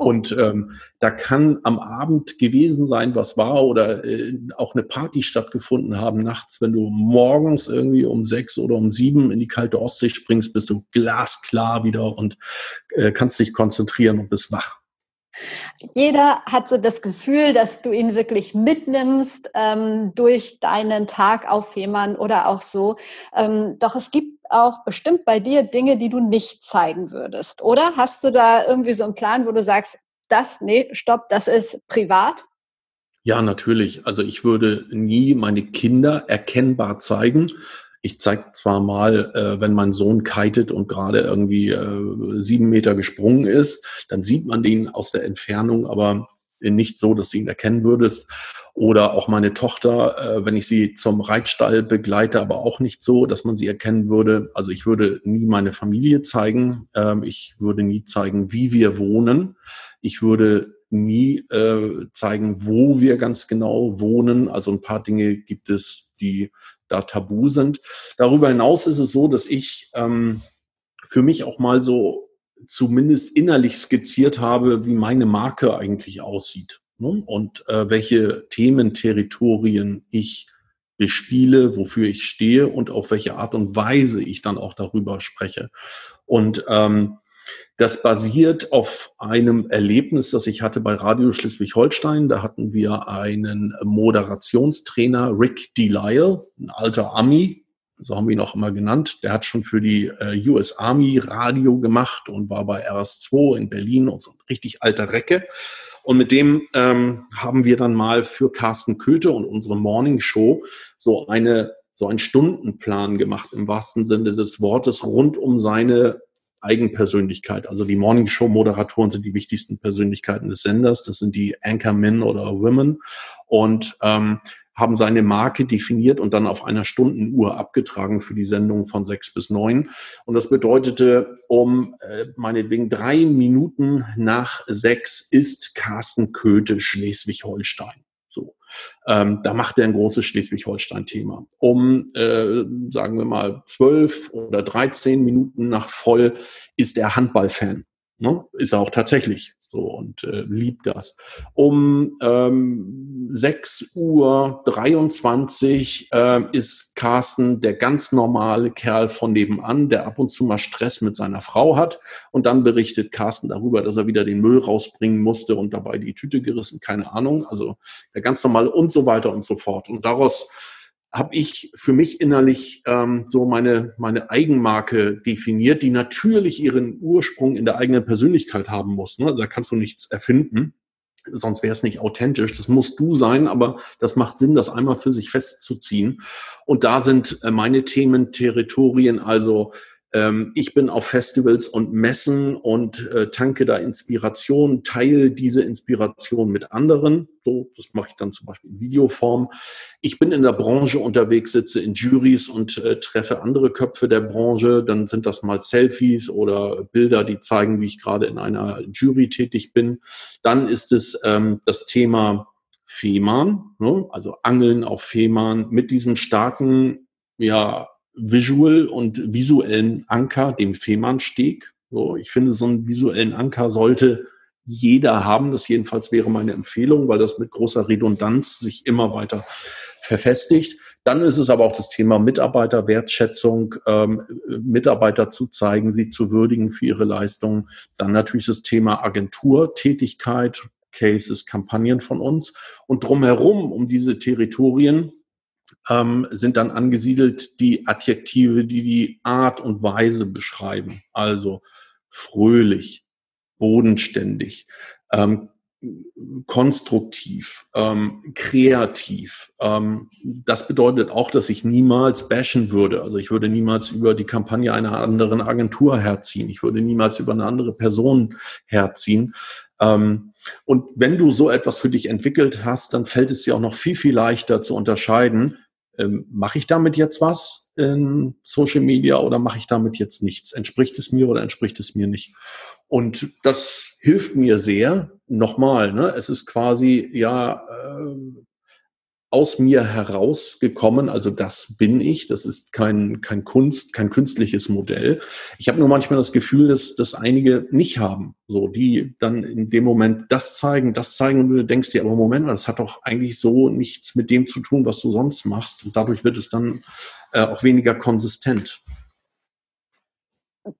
Speaker 2: Und ähm, da kann am Abend gewesen sein, was war, oder äh, auch eine Party stattgefunden haben nachts. Wenn du morgens irgendwie um sechs oder um sieben in die kalte Ostsee springst, bist du glasklar wieder und äh, kannst dich konzentrieren und bist wach.
Speaker 1: Jeder hat so das Gefühl, dass du ihn wirklich mitnimmst ähm, durch deinen Tag auf Fehmarn oder auch so. Ähm, doch es gibt auch bestimmt bei dir Dinge, die du nicht zeigen würdest, oder? Hast du da irgendwie so einen Plan, wo du sagst, das, nee, stopp, das ist privat?
Speaker 2: Ja, natürlich. Also ich würde nie meine Kinder erkennbar zeigen. Ich zeige zwar mal, äh, wenn mein Sohn kitet und gerade irgendwie äh, sieben Meter gesprungen ist, dann sieht man den aus der Entfernung, aber nicht so, dass du ihn erkennen würdest. Oder auch meine Tochter, äh, wenn ich sie zum Reitstall begleite, aber auch nicht so, dass man sie erkennen würde. Also ich würde nie meine Familie zeigen. Ähm, ich würde nie zeigen, wie wir wohnen. Ich würde nie äh, zeigen, wo wir ganz genau wohnen. Also ein paar Dinge gibt es, die da tabu sind. Darüber hinaus ist es so, dass ich ähm, für mich auch mal so zumindest innerlich skizziert habe, wie meine Marke eigentlich aussieht und äh, welche Thementerritorien ich bespiele, wofür ich stehe und auf welche Art und Weise ich dann auch darüber spreche. Und ähm, das basiert auf einem Erlebnis, das ich hatte bei Radio Schleswig-Holstein. Da hatten wir einen Moderationstrainer, Rick Delisle, ein alter Ami, so haben wir ihn auch immer genannt. Der hat schon für die äh, US Army Radio gemacht und war bei RS2 in Berlin und so ein richtig alter Recke. Und mit dem ähm, haben wir dann mal für Carsten Köthe und unsere Morning Show so eine so einen Stundenplan gemacht im wahrsten Sinne des Wortes rund um seine Eigenpersönlichkeit. Also die Morning Show Moderatoren sind die wichtigsten Persönlichkeiten des Senders. Das sind die Anchormen oder Women und ähm, haben seine Marke definiert und dann auf einer Stundenuhr abgetragen für die Sendung von sechs bis neun. Und das bedeutete, um äh, meinetwegen drei Minuten nach sechs ist Carsten Köthe Schleswig-Holstein. So, ähm, da macht er ein großes Schleswig-Holstein-Thema. Um, äh, sagen wir mal, zwölf oder dreizehn Minuten nach voll ist er Handballfan. Ne? Ist er auch tatsächlich so und äh, liebt das. Um ähm, 6 Uhr 23 äh, ist Carsten der ganz normale Kerl von nebenan, der ab und zu mal Stress mit seiner Frau hat und dann berichtet Carsten darüber, dass er wieder den Müll rausbringen musste und dabei die Tüte gerissen, keine Ahnung, also der ganz normale und so weiter und so fort. Und daraus habe ich für mich innerlich ähm, so meine, meine Eigenmarke definiert, die natürlich ihren Ursprung in der eigenen Persönlichkeit haben muss. Ne? Da kannst du nichts erfinden, sonst wäre es nicht authentisch. Das musst du sein, aber das macht Sinn, das einmal für sich festzuziehen. Und da sind äh, meine Themen, Territorien, also ähm, ich bin auf Festivals und Messen und äh, tanke da Inspiration, teile diese Inspiration mit anderen. So, das mache ich dann zum Beispiel in Videoform. Ich bin in der Branche unterwegs, sitze in Juries und äh, treffe andere Köpfe der Branche. Dann sind das mal Selfies oder Bilder, die zeigen, wie ich gerade in einer Jury tätig bin. Dann ist es ähm, das Thema Fehmarn, ne? also Angeln auf Fehmarn mit diesem starken ja, Visual und visuellen Anker, dem Fehmarnsteg. So, ich finde, so einen visuellen Anker sollte jeder haben. Das jedenfalls wäre meine Empfehlung, weil das mit großer Redundanz sich immer weiter verfestigt. Dann ist es aber auch das Thema Mitarbeiterwertschätzung, ähm, Mitarbeiter zu zeigen, sie zu würdigen für ihre Leistungen. Dann natürlich das Thema Agenturtätigkeit, Cases, Kampagnen von uns. Und drumherum, um diese Territorien, ähm, sind dann angesiedelt die Adjektive, die die Art und Weise beschreiben. Also fröhlich, bodenständig, ähm, konstruktiv, ähm, kreativ. Ähm, das bedeutet auch, dass ich niemals bashen würde. Also ich würde niemals über die Kampagne einer anderen Agentur herziehen. Ich würde niemals über eine andere Person herziehen. Ähm, und wenn du so etwas für dich entwickelt hast, dann fällt es dir auch noch viel, viel leichter zu unterscheiden, ähm, mache ich damit jetzt was in Social Media oder mache ich damit jetzt nichts? Entspricht es mir oder entspricht es mir nicht? Und das hilft mir sehr. Nochmal, ne? es ist quasi ja äh, aus mir herausgekommen. Also das bin ich. Das ist kein, kein Kunst, kein künstliches Modell. Ich habe nur manchmal das Gefühl, dass das einige nicht haben. So, die dann in dem Moment das zeigen, das zeigen und du denkst dir, aber Moment mal, das hat doch eigentlich so nichts mit dem zu tun, was du sonst machst. Und dadurch wird es dann äh, auch weniger konsistent.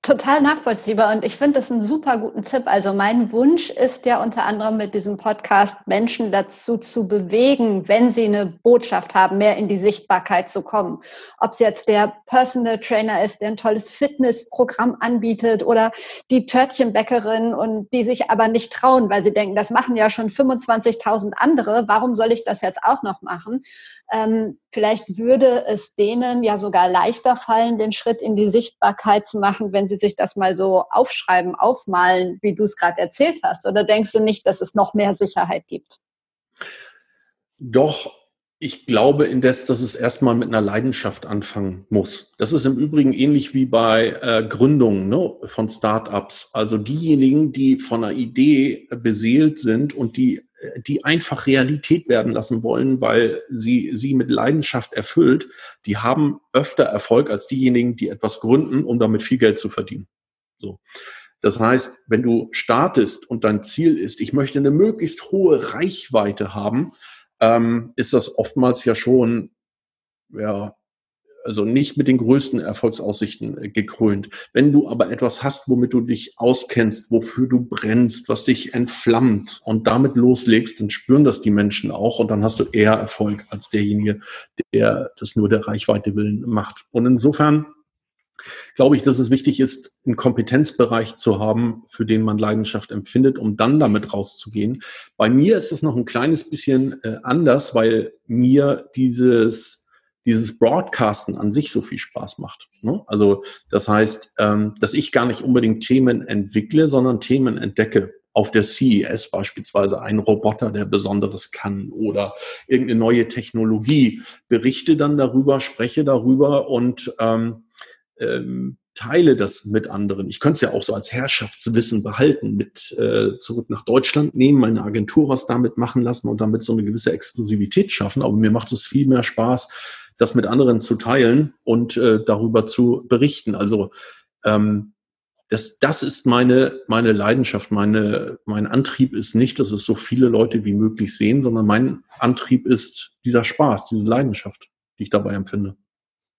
Speaker 1: Total nachvollziehbar und ich finde das einen super guten Tipp. Also mein Wunsch ist ja unter anderem mit diesem Podcast Menschen dazu zu bewegen, wenn sie eine Botschaft haben, mehr in die Sichtbarkeit zu kommen. Ob es jetzt der Personal Trainer ist, der ein tolles Fitnessprogramm anbietet oder die Törtchenbäckerin und die sich aber nicht trauen, weil sie denken, das machen ja schon 25.000 andere. Warum soll ich das jetzt auch noch machen? Ähm, vielleicht würde es denen ja sogar leichter fallen, den Schritt in die Sichtbarkeit zu machen, wenn sie sich das mal so aufschreiben, aufmalen, wie du es gerade erzählt hast. Oder denkst du nicht, dass es noch mehr Sicherheit gibt?
Speaker 2: Doch, Ich glaube indes, dass es erstmal mit einer Leidenschaft anfangen muss. Das ist im Übrigen ähnlich wie bei äh, Gründungen ne, von Startups. Also diejenigen, die von einer Idee beseelt sind und die, die einfach Realität werden lassen wollen, weil sie sie mit Leidenschaft erfüllt, die haben öfter Erfolg als diejenigen, die etwas gründen, um damit viel Geld zu verdienen. So. Das heißt, wenn du startest und dein Ziel ist, ich möchte eine möglichst hohe Reichweite haben, ähm, ist das oftmals ja schon, ja, also nicht mit den größten Erfolgsaussichten äh, gekrönt. Wenn du aber etwas hast, womit du dich auskennst, wofür du brennst, was dich entflammt und damit loslegst, dann spüren das die Menschen auch und dann hast du eher Erfolg als derjenige, der das nur der Reichweite willen macht. Und insofern glaube ich, dass es wichtig ist, einen Kompetenzbereich zu haben, für den man Leidenschaft empfindet, um dann damit rauszugehen. Bei mir ist es noch ein kleines bisschen äh, anders, weil mir dieses dieses Broadcasten an sich so viel Spaß macht. Ne? Also das heißt, ähm, dass ich gar nicht unbedingt Themen entwickle, sondern Themen entdecke. Auf der CES beispielsweise ein Roboter, der Besonderes kann oder irgendeine neue Technologie. Berichte dann darüber, spreche darüber und ähm, ähm, teile das mit anderen. Ich könnte es ja auch so als Herrschaftswissen behalten, mit äh, zurück nach Deutschland nehmen, meine Agentur was damit machen lassen und damit so eine gewisse Exklusivität schaffen. Aber mir macht es viel mehr Spaß, das mit anderen zu teilen und äh, darüber zu berichten. Also ähm, das, das ist meine, meine Leidenschaft, meine, mein Antrieb ist nicht, dass es so viele Leute wie möglich sehen, sondern mein Antrieb ist dieser Spaß, diese Leidenschaft, die ich dabei empfinde.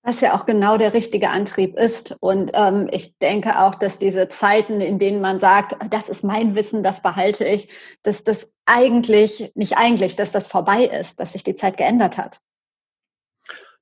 Speaker 1: Was ja auch genau der richtige Antrieb ist. Und ähm, ich denke auch, dass diese Zeiten, in denen man sagt, das ist mein Wissen, das behalte ich, dass das eigentlich, nicht eigentlich, dass das vorbei ist, dass sich die Zeit geändert hat.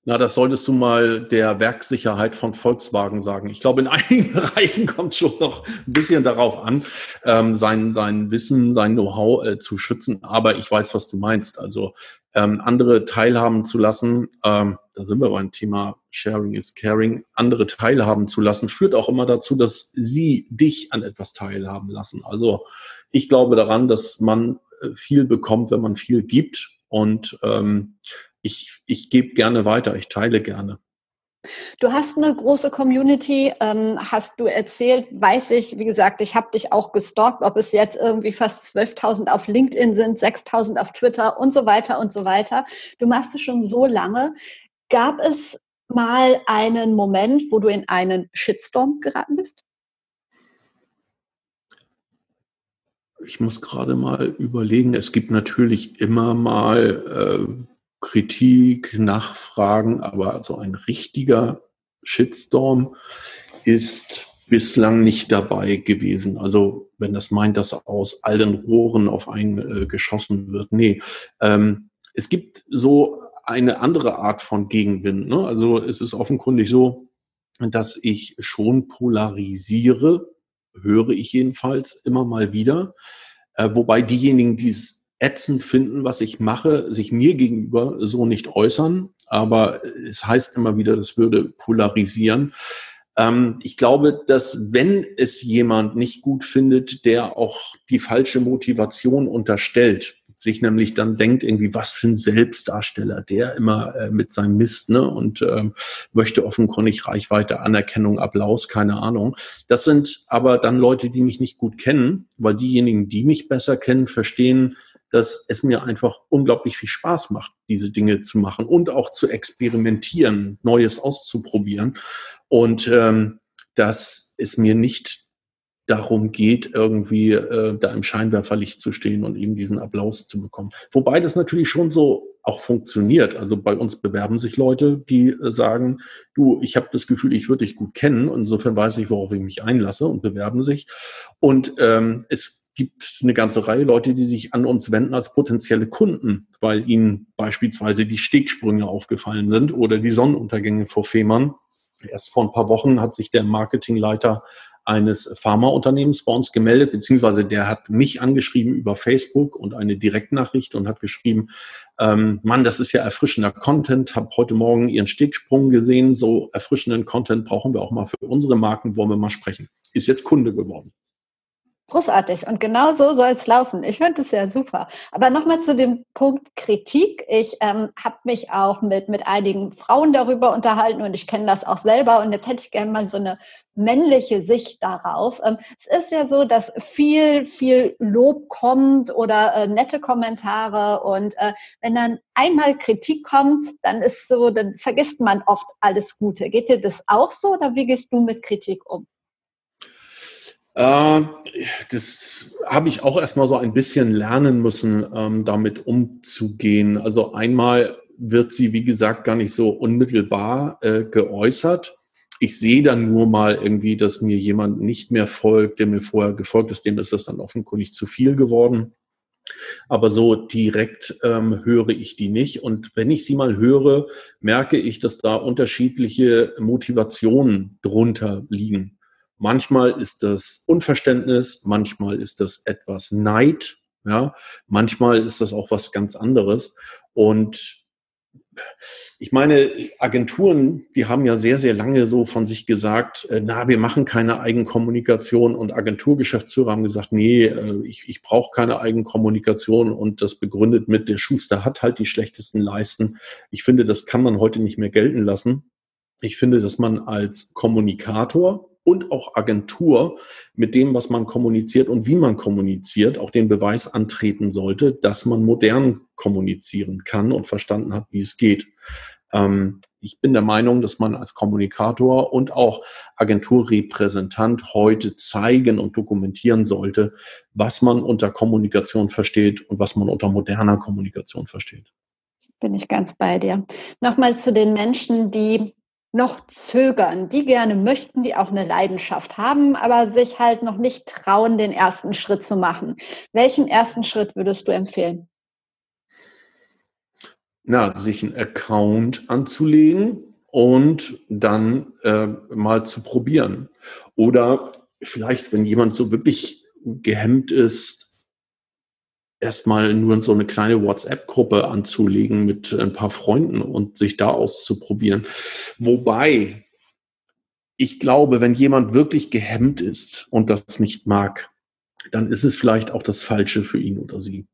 Speaker 2: Na, das solltest du mal der Werksicherheit von Volkswagen sagen. Ich glaube, in einigen Bereichen kommt schon noch ein bisschen darauf an, ähm, sein, sein Wissen, sein Know-how äh, zu schützen. Aber ich weiß, was du meinst. Also ähm, andere teilhaben zu lassen, ähm, da sind wir beim Thema Sharing is Caring, andere teilhaben zu lassen, führt auch immer dazu, dass sie dich an etwas teilhaben lassen. Also ich glaube daran, dass man äh, viel bekommt, wenn man viel gibt. Und ähm, ich, ich gebe gerne weiter, ich teile gerne.
Speaker 1: Du hast eine große Community, ähm, hast du erzählt, weiß ich, wie gesagt, ich habe dich auch gestalkt, ob es jetzt irgendwie fast 12.000 auf LinkedIn sind, 6.000 auf Twitter und so weiter und so weiter. Du machst es schon so lange. Gab es mal einen Moment, wo du in einen Shitstorm geraten bist?
Speaker 2: Ich muss gerade mal überlegen, es gibt natürlich immer mal äh, Kritik, Nachfragen, aber so ein richtiger Shitstorm ist bislang nicht dabei gewesen. Also wenn das meint, dass aus all den Rohren auf einen äh, geschossen wird. Nee, ähm, es gibt so eine andere Art von Gegenwind. Ne? Also es ist offenkundig so, dass ich schon polarisiere, höre ich jedenfalls immer mal wieder. Äh, wobei diejenigen, die es ätzend finden, was ich mache, sich mir gegenüber so nicht äußern. Aber es heißt immer wieder, das würde polarisieren. Ähm, ich glaube, dass wenn es jemand nicht gut findet, der auch die falsche Motivation unterstellt, sich nämlich dann denkt, irgendwie, was für ein Selbstdarsteller, der immer äh, mit seinem Mist, ne, und ähm, möchte offenkundig Reichweite, Anerkennung, Applaus, keine Ahnung. Das sind aber dann Leute, die mich nicht gut kennen, weil diejenigen, die mich besser kennen, verstehen, dass es mir einfach unglaublich viel Spaß macht, diese Dinge zu machen und auch zu experimentieren, Neues auszuprobieren. Und ähm, dass es mir nicht darum geht, irgendwie äh, da im Scheinwerferlicht zu stehen und eben diesen Applaus zu bekommen. Wobei das natürlich schon so auch funktioniert. Also bei uns bewerben sich Leute, die äh, sagen, du, ich habe das Gefühl, ich würde dich gut kennen. Und insofern weiß ich, worauf ich mich einlasse und bewerben sich. Und ähm, es gibt eine ganze Reihe Leute, die sich an uns wenden als potenzielle Kunden, weil ihnen beispielsweise die Stegsprünge aufgefallen sind oder die Sonnenuntergänge vor Fehmarn. Erst vor ein paar Wochen hat sich der Marketingleiter eines Pharmaunternehmens bei uns gemeldet, beziehungsweise der hat mich angeschrieben über Facebook und eine Direktnachricht und hat geschrieben, ähm, Mann, das ist ja erfrischender Content, habe heute Morgen Ihren Stegsprung gesehen, so erfrischenden Content brauchen wir auch mal für unsere Marken, wollen wir mal sprechen. Ist jetzt Kunde geworden.
Speaker 1: Großartig. Und genau so soll es laufen. Ich finde es ja super. Aber nochmal zu dem Punkt Kritik. Ich ähm, habe mich auch mit, mit einigen Frauen darüber unterhalten und ich kenne das auch selber. Und jetzt hätte ich gerne mal so eine männliche Sicht darauf. Ähm, es ist ja so, dass viel, viel Lob kommt oder äh, nette Kommentare. Und äh, wenn dann einmal Kritik kommt, dann ist so, dann vergisst man oft alles Gute. Geht dir das auch so oder wie gehst du mit Kritik um?
Speaker 2: Äh, das habe ich auch erstmal so ein bisschen lernen müssen, ähm, damit umzugehen. Also einmal wird sie, wie gesagt, gar nicht so unmittelbar äh, geäußert. Ich sehe dann nur mal irgendwie, dass mir jemand nicht mehr folgt, der mir vorher gefolgt ist, dem ist das dann offenkundig zu viel geworden. Aber so direkt ähm, höre ich die nicht. Und wenn ich sie mal höre, merke ich, dass da unterschiedliche Motivationen drunter liegen. Manchmal ist das Unverständnis, manchmal ist das etwas Neid, ja, manchmal ist das auch was ganz anderes. Und ich meine, Agenturen, die haben ja sehr, sehr lange so von sich gesagt, äh, na, wir machen keine Eigenkommunikation und Agenturgeschäftsführer haben gesagt, nee, äh, ich, ich brauche keine Eigenkommunikation und das begründet mit, der Schuster hat halt die schlechtesten Leisten. Ich finde, das kann man heute nicht mehr gelten lassen. Ich finde, dass man als Kommunikator und auch Agentur mit dem, was man kommuniziert und wie man kommuniziert, auch den Beweis antreten sollte, dass man modern kommunizieren kann und verstanden hat, wie es geht. Ähm, ich bin der Meinung, dass man als Kommunikator und auch Agenturrepräsentant heute zeigen und dokumentieren sollte, was man unter Kommunikation versteht und was man unter moderner Kommunikation versteht.
Speaker 1: Bin ich ganz bei dir. Nochmal zu den Menschen, die noch zögern, die gerne möchten, die auch eine Leidenschaft haben, aber sich halt noch nicht trauen, den ersten Schritt zu machen. Welchen ersten Schritt würdest du empfehlen?
Speaker 2: Na, sich einen Account anzulegen und dann äh, mal zu probieren. Oder vielleicht, wenn jemand so wirklich gehemmt ist, erstmal nur so eine kleine WhatsApp-Gruppe anzulegen mit ein paar Freunden und sich da auszuprobieren. Wobei ich glaube, wenn jemand wirklich gehemmt ist und das nicht mag, dann ist es vielleicht auch das Falsche für ihn oder sie.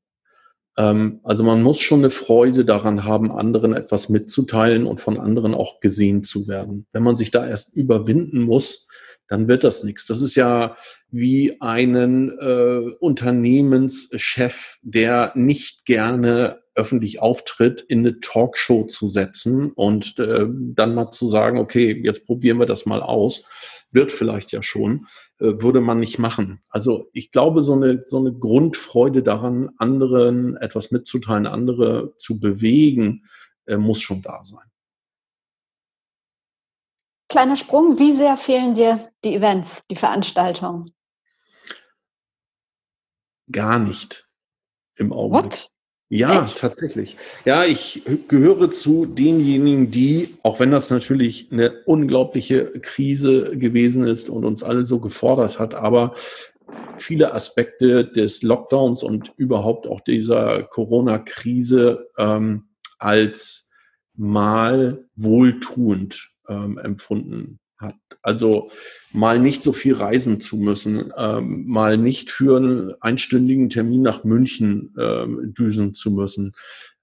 Speaker 2: Ähm, also man muss schon eine Freude daran haben, anderen etwas mitzuteilen und von anderen auch gesehen zu werden. Wenn man sich da erst überwinden muss, dann wird das nichts. Das ist ja wie einen äh, Unternehmenschef, der nicht gerne öffentlich auftritt, in eine Talkshow zu setzen und äh, dann mal zu sagen, okay, jetzt probieren wir das mal aus, wird vielleicht ja schon, äh, würde man nicht machen. Also ich glaube, so eine, so eine Grundfreude daran, anderen etwas mitzuteilen, andere zu bewegen, äh, muss schon da sein.
Speaker 1: Kleiner Sprung, wie sehr fehlen dir die Events, die Veranstaltungen?
Speaker 2: Gar nicht im Augenblick. What? Ja, Echt? tatsächlich. Ja, ich gehöre zu denjenigen, die, auch wenn das natürlich eine unglaubliche Krise gewesen ist und uns alle so gefordert hat, aber viele Aspekte des Lockdowns und überhaupt auch dieser Corona-Krise ähm, als mal wohltuend ähm, empfunden hat. Also mal nicht so viel reisen zu müssen, ähm, mal nicht für einen einstündigen Termin nach München ähm, düsen zu müssen,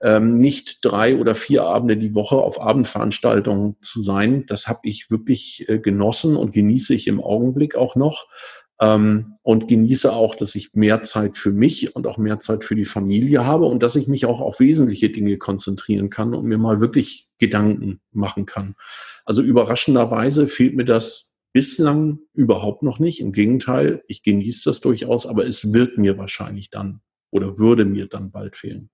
Speaker 2: ähm, nicht drei oder vier Abende die Woche auf Abendveranstaltungen zu sein. Das habe ich wirklich äh, genossen und genieße ich im Augenblick auch noch ähm, und genieße auch, dass ich mehr Zeit für mich und auch mehr Zeit für die Familie habe und dass ich mich auch auf wesentliche Dinge konzentrieren kann und mir mal wirklich Gedanken machen kann. Also überraschenderweise fehlt mir das bislang überhaupt noch nicht. Im Gegenteil, ich genieße das durchaus, aber es wird mir wahrscheinlich dann oder würde mir dann bald fehlen.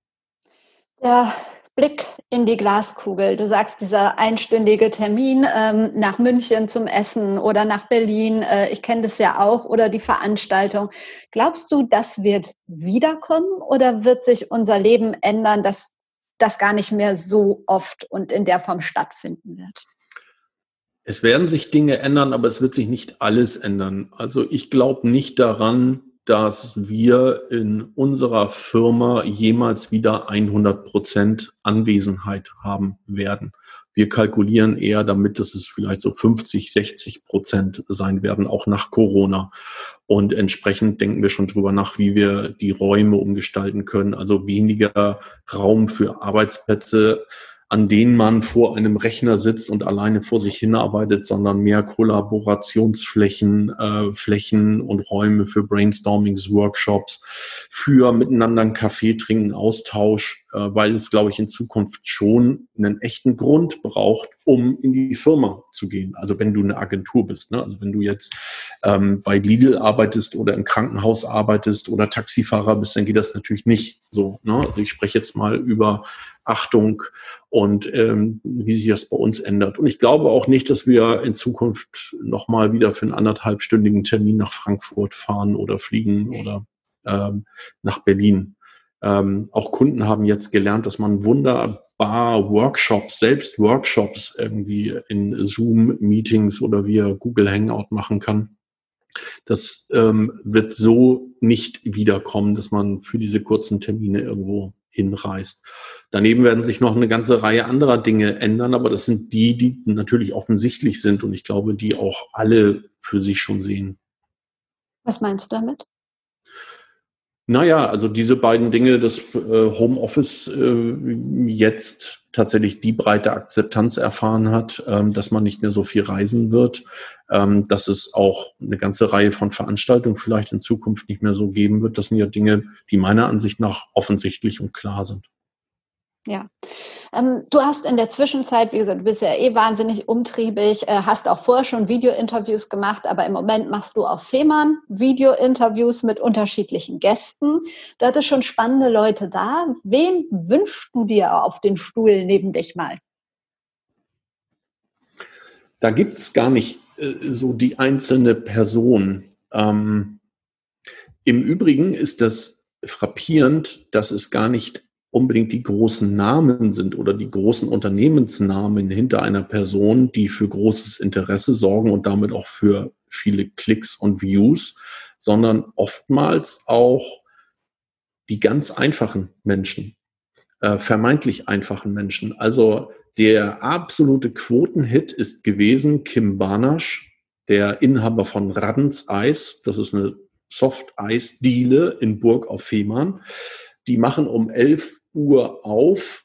Speaker 1: Ja, Blick in die Glaskugel. Du sagst, dieser einstündige Termin ähm, nach München zum Essen oder nach Berlin, äh, ich kenne das ja auch, oder die Veranstaltung. Glaubst du, das wird wiederkommen oder wird sich unser Leben ändern, dass das gar nicht mehr so oft und in der Form stattfinden wird?
Speaker 2: Es werden sich Dinge ändern, aber es wird sich nicht alles ändern. Also ich glaube nicht daran, dass wir in unserer Firma jemals wieder 100 Prozent Anwesenheit haben werden. Wir kalkulieren eher damit, dass es vielleicht so 50, 60 Prozent sein werden, auch nach Corona. Und entsprechend denken wir schon drüber nach, wie wir die Räume umgestalten können. Also weniger Raum für Arbeitsplätze, an denen man vor einem Rechner sitzt und alleine vor sich hinarbeitet, sondern mehr Kollaborationsflächen, äh, Flächen und Räume für Brainstormings, Workshops, für miteinander einen Kaffee trinken, Austausch, äh, weil es, glaube ich, in Zukunft schon einen echten Grund braucht, um in die Firma zu gehen. Also wenn du eine Agentur bist, ne? also wenn du jetzt ähm, bei Lidl arbeitest oder im Krankenhaus arbeitest oder Taxifahrer bist, dann geht das natürlich nicht so. Ne? Also ich spreche jetzt mal über Achtung und ähm, wie sich das bei uns ändert. Und ich glaube auch nicht, dass wir in Zukunft nochmal wieder für einen anderthalbstündigen Termin nach Frankfurt fahren oder fliegen oder ähm, nach Berlin. Ähm, auch Kunden haben jetzt gelernt, dass man wunderbar Workshops, selbst Workshops irgendwie in Zoom-Meetings oder via Google Hangout machen kann. Das ähm, wird so nicht wiederkommen, dass man für diese kurzen Termine irgendwo hinreist. Daneben werden sich noch eine ganze Reihe anderer Dinge ändern, aber das sind die, die natürlich offensichtlich sind und ich glaube, die auch alle für sich schon sehen.
Speaker 1: Was meinst du damit?
Speaker 2: Naja, also diese beiden Dinge, dass äh, Homeoffice äh, jetzt tatsächlich die breite Akzeptanz erfahren hat, ähm, dass man nicht mehr so viel reisen wird, ähm, dass es auch eine ganze Reihe von Veranstaltungen vielleicht in Zukunft nicht mehr so geben wird. Das sind ja Dinge, die meiner Ansicht nach offensichtlich und klar sind.
Speaker 1: Ja. Ähm, du hast in der Zwischenzeit, wie gesagt, du bist ja eh wahnsinnig umtriebig, äh, hast auch vorher schon Video-Interviews gemacht, aber im Moment machst du auf Fehmarn Video-Interviews mit unterschiedlichen Gästen. Du hattest schon spannende Leute da. Wen wünschst du dir auf den Stuhl neben dich mal?
Speaker 2: Da gibt es gar nicht äh, so die einzelne Person. Ähm, Im Übrigen ist das frappierend, dass es gar nicht unbedingt die großen Namen sind oder die großen Unternehmensnamen hinter einer Person, die für großes Interesse sorgen und damit auch für viele Klicks und Views, sondern oftmals auch die ganz einfachen Menschen, äh, vermeintlich einfachen Menschen. Also der absolute Quotenhit ist gewesen Kim Barnasch, der Inhaber von Radens Eis. Das ist eine Soft-Eis-Diele in Burg auf Fehmarn. Die machen um 11 Uhr auf.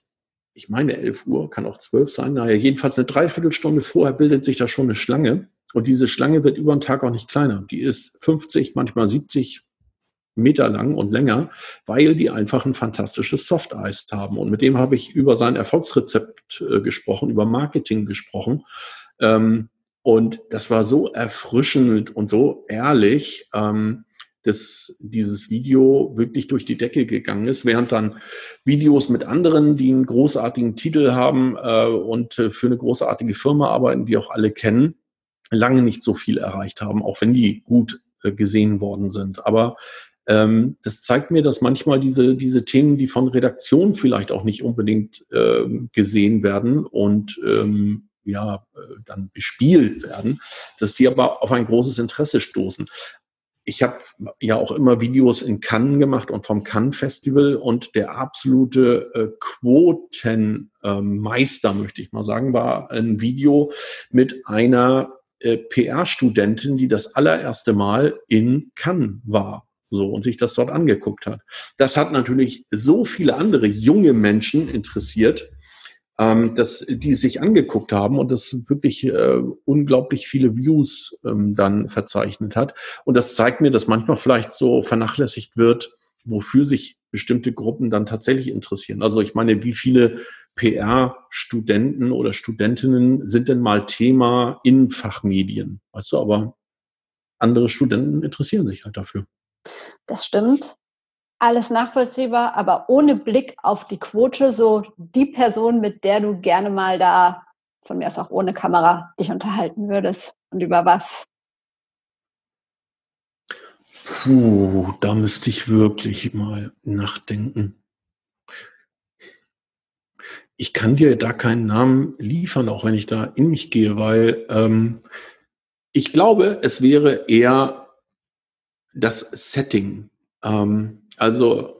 Speaker 2: Ich meine 11 Uhr, kann auch 12 sein. Naja, jedenfalls eine Dreiviertelstunde vorher bildet sich da schon eine Schlange. Und diese Schlange wird über den Tag auch nicht kleiner. Die ist 50, manchmal 70 Meter lang und länger, weil die einfach ein fantastisches Softeis haben. Und mit dem habe ich über sein Erfolgsrezept äh, gesprochen, über Marketing gesprochen. Ähm, und das war so erfrischend und so ehrlich. Ähm, dass dieses Video wirklich durch die Decke gegangen ist, während dann Videos mit anderen, die einen großartigen Titel haben äh, und äh, für eine großartige Firma arbeiten, die auch alle kennen, lange nicht so viel erreicht haben, auch wenn die gut äh, gesehen worden sind. Aber ähm, das zeigt mir, dass manchmal diese, diese Themen, die von Redaktion vielleicht auch nicht unbedingt äh, gesehen werden und ähm, ja, äh, dann bespielt werden, dass die aber auf ein großes Interesse stoßen ich habe ja auch immer Videos in Cannes gemacht und vom Cannes Festival und der absolute äh, Quotenmeister, äh, möchte ich mal sagen, war ein Video mit einer äh, PR-Studentin, die das allererste Mal in Cannes war. So, und sich das dort angeguckt hat. Das hat natürlich so viele andere junge Menschen interessiert, ähm, dass die sich angeguckt haben und das wirklich äh, unglaublich viele Views ähm, dann verzeichnet hat. Und das zeigt mir, dass manchmal vielleicht so vernachlässigt wird, wofür sich bestimmte Gruppen dann tatsächlich interessieren. Also ich meine, wie viele PR-Studenten oder Studentinnen sind denn mal Thema in Fachmedien? Weißt du, aber andere Studenten interessieren sich halt dafür.
Speaker 1: Das stimmt alles nachvollziehbar, aber ohne Blick auf die Quote, so die Person, mit der du gerne mal da, von mir aus auch ohne Kamera, dich unterhalten würdest und über was?
Speaker 2: Puh, da müsste ich wirklich mal nachdenken. Ich kann dir da keinen Namen liefern, auch wenn ich da in mich gehe, weil ähm, ich glaube, es wäre eher das Setting. Ähm, also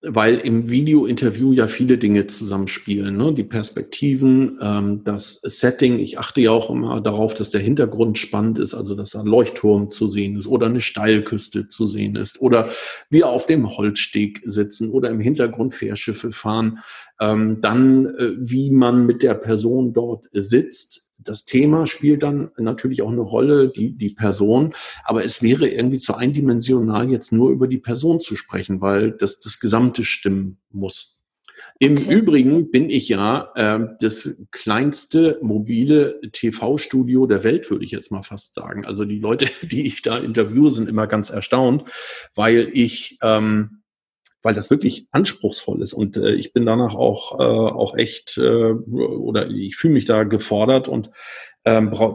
Speaker 2: weil im Video-Interview ja viele Dinge zusammenspielen. Ne? Die Perspektiven, ähm, das Setting. Ich achte ja auch immer darauf, dass der Hintergrund spannend ist, also dass ein Leuchtturm zu sehen ist oder eine Steilküste zu sehen ist oder wir auf dem Holzsteg sitzen oder im Hintergrund Fährschiffe fahren. Ähm, dann, äh, wie man mit der Person dort sitzt, das Thema spielt dann natürlich auch eine Rolle, die, die Person, aber es wäre irgendwie zu eindimensional, jetzt nur über die Person zu sprechen, weil das, das Gesamte stimmen muss. Im okay. Übrigen bin ich ja äh, das kleinste mobile TV-Studio der Welt, würde ich jetzt mal fast sagen. Also die Leute, die ich da interviewe, sind immer ganz erstaunt, weil ich ähm, weil das wirklich anspruchsvoll ist. Und äh, ich bin danach auch, äh, auch echt, äh, oder ich fühle mich da gefordert und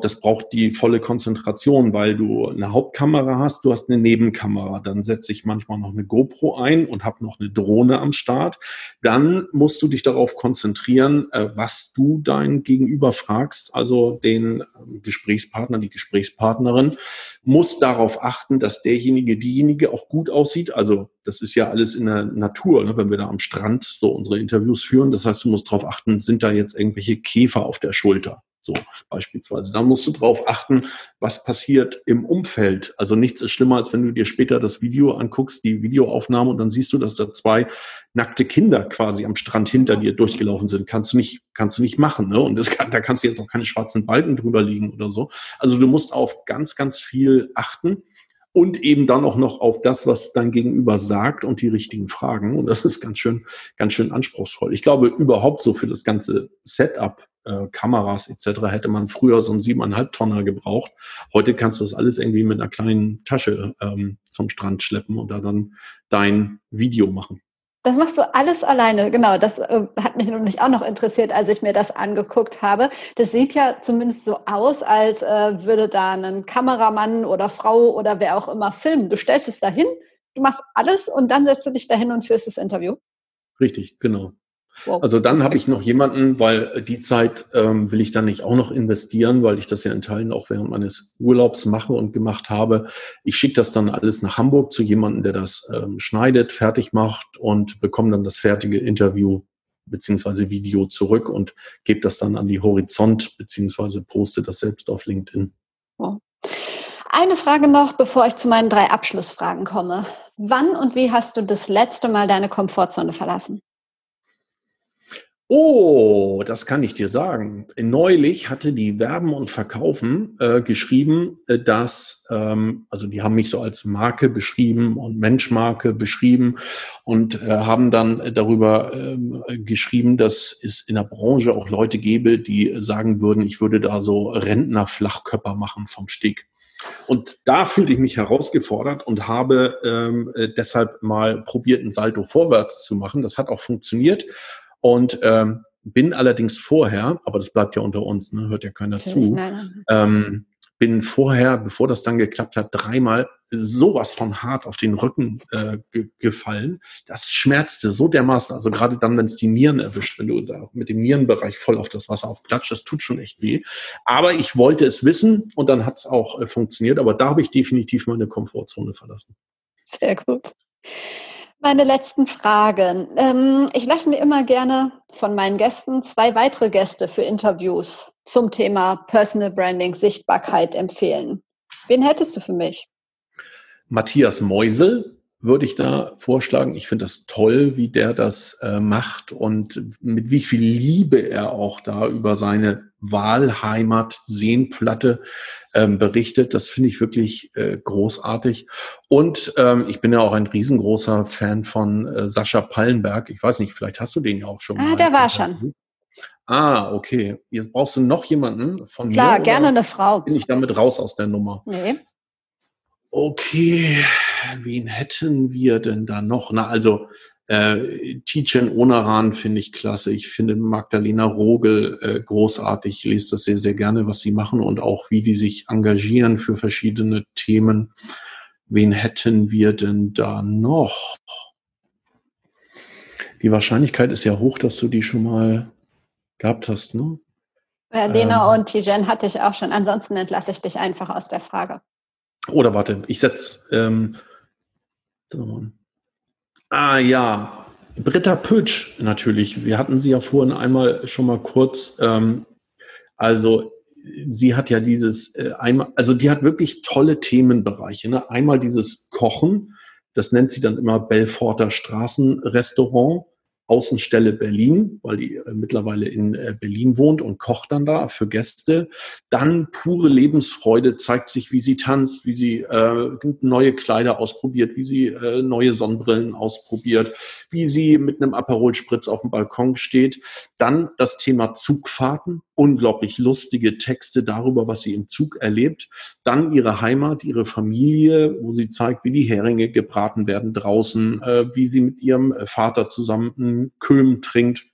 Speaker 2: das braucht die volle Konzentration, weil du eine Hauptkamera hast, du hast eine Nebenkamera. Dann setze ich manchmal noch eine GoPro ein und habe noch eine Drohne am Start. Dann musst du dich darauf konzentrieren, äh, was du dein Gegenüber fragst, also den ähm, Gesprächspartner, die Gesprächspartnerin, muss darauf achten, dass derjenige, diejenige auch gut aussieht. Also das ist ja alles in der Natur, ne, wenn wir da am Strand so unsere Interviews führen. Das heißt, du musst darauf achten, sind da jetzt irgendwelche Käfer auf der Schulter? So beispielsweise. Da musst du drauf achten, was passiert im Umfeld. Also nichts ist schlimmer, als wenn du dir später das Video anguckst, die Videoaufnahme, und dann siehst du, dass da zwei nackte Kinder quasi am Strand hinter dir durchgelaufen sind. Kannst du nicht, kannst du nicht machen. Ne? Und das kann, da kannst du jetzt auch keine schwarzen Balken drüber liegen oder so. Also du musst auf ganz, ganz viel achten und eben dann auch noch auf das, was dein Gegenüber sagt und die richtigen Fragen. Und das ist ganz schön, ganz schön anspruchsvoll. Ich glaube, überhaupt so für das ganze Setup äh, Kameras etc. hätte man früher so einen siebeneinhalb Tonner gebraucht. Heute kannst du das alles irgendwie mit einer kleinen Tasche ähm, zum Strand schleppen und da dann dein Video machen.
Speaker 1: Das machst du alles alleine, genau. Das äh, hat mich nämlich auch noch interessiert, als ich mir das angeguckt habe. Das sieht ja zumindest so aus, als äh, würde da ein Kameramann oder Frau oder wer auch immer filmen. Du stellst es dahin, du machst alles und dann setzt du dich dahin und führst das Interview.
Speaker 2: Richtig, genau. Wow. Also dann habe ich noch jemanden, weil die Zeit ähm, will ich dann nicht auch noch investieren, weil ich das ja in Teilen auch während meines Urlaubs mache und gemacht habe. Ich schicke das dann alles nach Hamburg zu jemandem, der das ähm, schneidet, fertig macht und bekomme dann das fertige Interview beziehungsweise Video zurück und gebe das dann an die Horizont beziehungsweise poste das selbst auf LinkedIn.
Speaker 1: Wow. Eine Frage noch, bevor ich zu meinen drei Abschlussfragen komme. Wann und wie hast du das letzte Mal deine Komfortzone verlassen?
Speaker 2: Oh, das kann ich dir sagen. Neulich hatte die Werben und Verkaufen äh, geschrieben, äh, dass, ähm, also die haben mich so als Marke beschrieben und Menschmarke beschrieben und äh, haben dann darüber ähm, geschrieben, dass es in der Branche auch Leute gäbe, die sagen würden, ich würde da so Rentner-Flachkörper machen vom Steg. Und da fühlte ich mich herausgefordert und habe ähm, äh, deshalb mal probiert, ein Salto vorwärts zu machen. Das hat auch funktioniert. Und ähm, bin allerdings vorher, aber das bleibt ja unter uns, ne, hört ja keiner zu, ähm, bin vorher, bevor das dann geklappt hat, dreimal sowas von hart auf den Rücken äh, ge gefallen. Das schmerzte so dermaßen, also gerade dann, wenn es die Nieren erwischt, wenn du da mit dem Nierenbereich voll auf das Wasser aufklatscht, das tut schon echt weh. Aber ich wollte es wissen und dann hat es auch äh, funktioniert. Aber da habe ich definitiv meine Komfortzone verlassen.
Speaker 1: Sehr gut. Meine letzten Fragen. Ähm, ich lasse mir immer gerne von meinen Gästen zwei weitere Gäste für Interviews zum Thema Personal Branding, Sichtbarkeit empfehlen. Wen hättest du für mich?
Speaker 2: Matthias Meusel würde ich da vorschlagen. Ich finde das toll, wie der das äh, macht und mit wie viel Liebe er auch da über seine Wahlheimat Seenplatte ähm, berichtet. Das finde ich wirklich äh, großartig. Und ähm, ich bin ja auch ein riesengroßer Fan von äh, Sascha Pallenberg. Ich weiß nicht, vielleicht hast du den ja auch schon
Speaker 1: ah, mal. Ah, der war schon.
Speaker 2: Ah, okay. Jetzt brauchst du noch jemanden
Speaker 1: von Klar, mir. Klar, gerne eine Frau.
Speaker 2: Bin ich damit raus aus der Nummer?
Speaker 1: Nee.
Speaker 2: Okay, wen hätten wir denn da noch? Na, also äh, Tijen Onaran finde ich klasse. Ich finde Magdalena Rogel äh, großartig. Ich lese das sehr, sehr gerne, was sie machen und auch wie die sich engagieren für verschiedene Themen. Wen hätten wir denn da noch? Die Wahrscheinlichkeit ist ja hoch, dass du die schon mal gehabt hast, ne?
Speaker 1: Ja, Lena ähm, und Tijen hatte ich auch schon. Ansonsten entlasse ich dich einfach aus der Frage.
Speaker 2: Oder warte, ich setze ähm, Ah ja, Britta Pötsch natürlich. Wir hatten sie ja vorhin einmal schon mal kurz. Ähm, also sie hat ja dieses äh, einmal, also die hat wirklich tolle Themenbereiche. Ne? Einmal dieses Kochen, das nennt sie dann immer Belforter Straßenrestaurant. Außenstelle Berlin, weil die äh, mittlerweile in äh, Berlin wohnt und kocht dann da für Gäste. Dann pure Lebensfreude zeigt sich, wie sie tanzt, wie sie äh, neue Kleider ausprobiert, wie sie äh, neue Sonnenbrillen ausprobiert, wie sie mit einem Aperol Spritz auf dem Balkon steht. Dann das Thema Zugfahrten, unglaublich lustige Texte darüber, was sie im Zug erlebt. Dann ihre Heimat, ihre Familie, wo sie zeigt, wie die Heringe gebraten werden draußen, äh, wie sie mit ihrem Vater zusammen Köhm trinkt.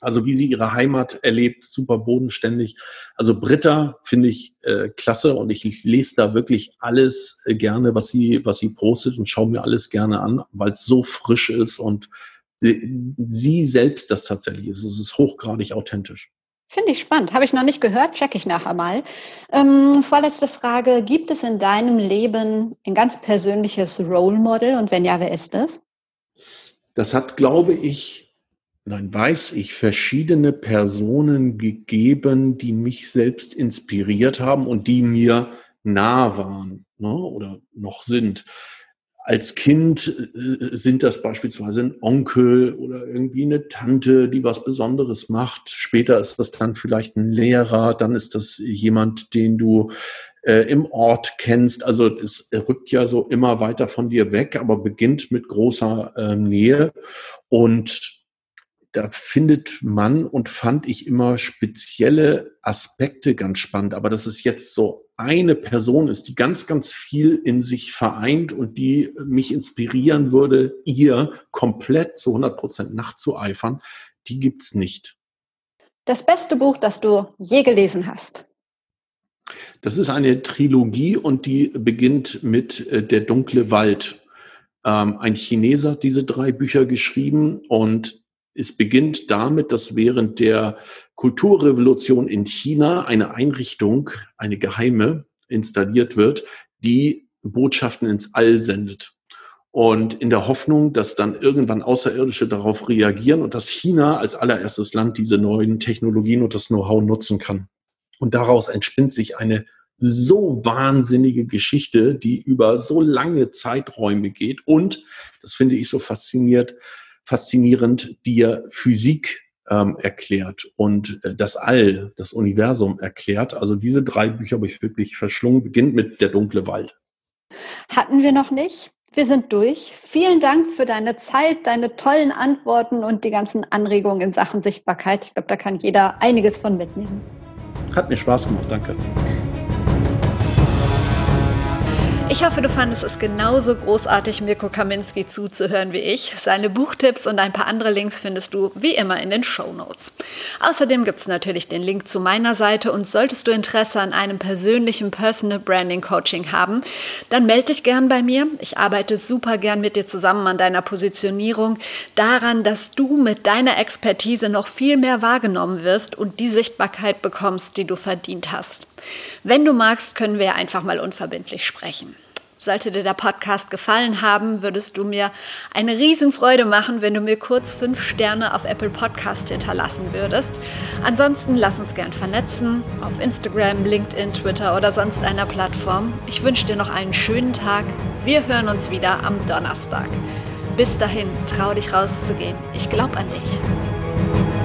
Speaker 2: Also wie sie ihre Heimat erlebt, super bodenständig. Also Britta finde ich äh, klasse und ich, ich lese da wirklich alles äh, gerne, was sie, was sie postet und schaue mir alles gerne an, weil es so frisch ist und äh, sie selbst das tatsächlich ist. Es ist hochgradig authentisch.
Speaker 1: Finde ich spannend. Habe ich noch nicht gehört, check ich nachher mal. Ähm, vorletzte Frage. Gibt es in deinem Leben ein ganz persönliches Role Model und wenn ja, wer ist das?
Speaker 2: Das hat, glaube ich, nein, weiß ich, verschiedene Personen gegeben, die mich selbst inspiriert haben und die mir nah waren ne, oder noch sind als Kind äh, sind das beispielsweise ein Onkel oder irgendwie eine Tante, die was Besonderes macht. Später ist das dann vielleicht ein Lehrer, dann ist das jemand, den du äh, im Ort kennst. Also es rückt ja so immer weiter von dir weg, aber beginnt mit großer äh, Nähe. Und da findet man und fand ich immer spezielle Aspekte ganz spannend. Aber das ist jetzt so eine Person ist, die ganz, ganz viel in sich vereint und die mich inspirieren würde, ihr komplett zu 100 Prozent nachzueifern, die gibt's nicht.
Speaker 1: Das beste Buch, das du je gelesen hast?
Speaker 2: Das ist eine Trilogie und die beginnt mit äh, Der dunkle Wald. Ähm, ein Chineser hat diese drei Bücher geschrieben und es beginnt damit, dass während der Kulturrevolution in China eine Einrichtung, eine geheime, installiert wird, die Botschaften ins All sendet. Und in der Hoffnung, dass dann irgendwann Außerirdische darauf reagieren und dass China als allererstes Land diese neuen Technologien und das Know-how nutzen kann. Und daraus entspinnt sich eine so wahnsinnige Geschichte, die über so lange Zeiträume geht und, das finde ich so fasziniert, faszinierend, dir Physik ähm, erklärt und äh, das All, das Universum erklärt. Also diese drei Bücher habe ich wirklich verschlungen. Beginnt mit Der dunkle Wald.
Speaker 1: Hatten wir noch nicht. Wir sind durch. Vielen Dank für deine Zeit, deine tollen Antworten und die ganzen Anregungen in Sachen Sichtbarkeit. Ich glaube, da kann jeder einiges von mitnehmen.
Speaker 2: Hat mir Spaß gemacht. Danke.
Speaker 1: Ich hoffe, du fandest es genauso großartig, Mirko Kaminski zuzuhören wie ich. Seine Buchtipps und ein paar andere Links findest du wie immer in den Show Notes. Außerdem gibt es natürlich den Link zu meiner Seite und solltest du Interesse an einem persönlichen Personal Branding Coaching haben, dann melde dich gern bei mir. Ich arbeite super gern mit dir zusammen an deiner Positionierung, daran, dass du mit deiner Expertise noch viel mehr wahrgenommen wirst und die Sichtbarkeit bekommst, die du verdient hast. Wenn du magst, können wir einfach mal unverbindlich sprechen. Sollte dir der Podcast gefallen haben, würdest du mir eine Riesenfreude machen, wenn du mir kurz fünf Sterne auf Apple Podcast hinterlassen würdest. Ansonsten lass uns gern vernetzen auf Instagram, LinkedIn, Twitter oder sonst einer Plattform. Ich wünsche dir noch einen schönen Tag. Wir hören uns wieder am Donnerstag. Bis dahin, trau dich rauszugehen. Ich glaube an dich.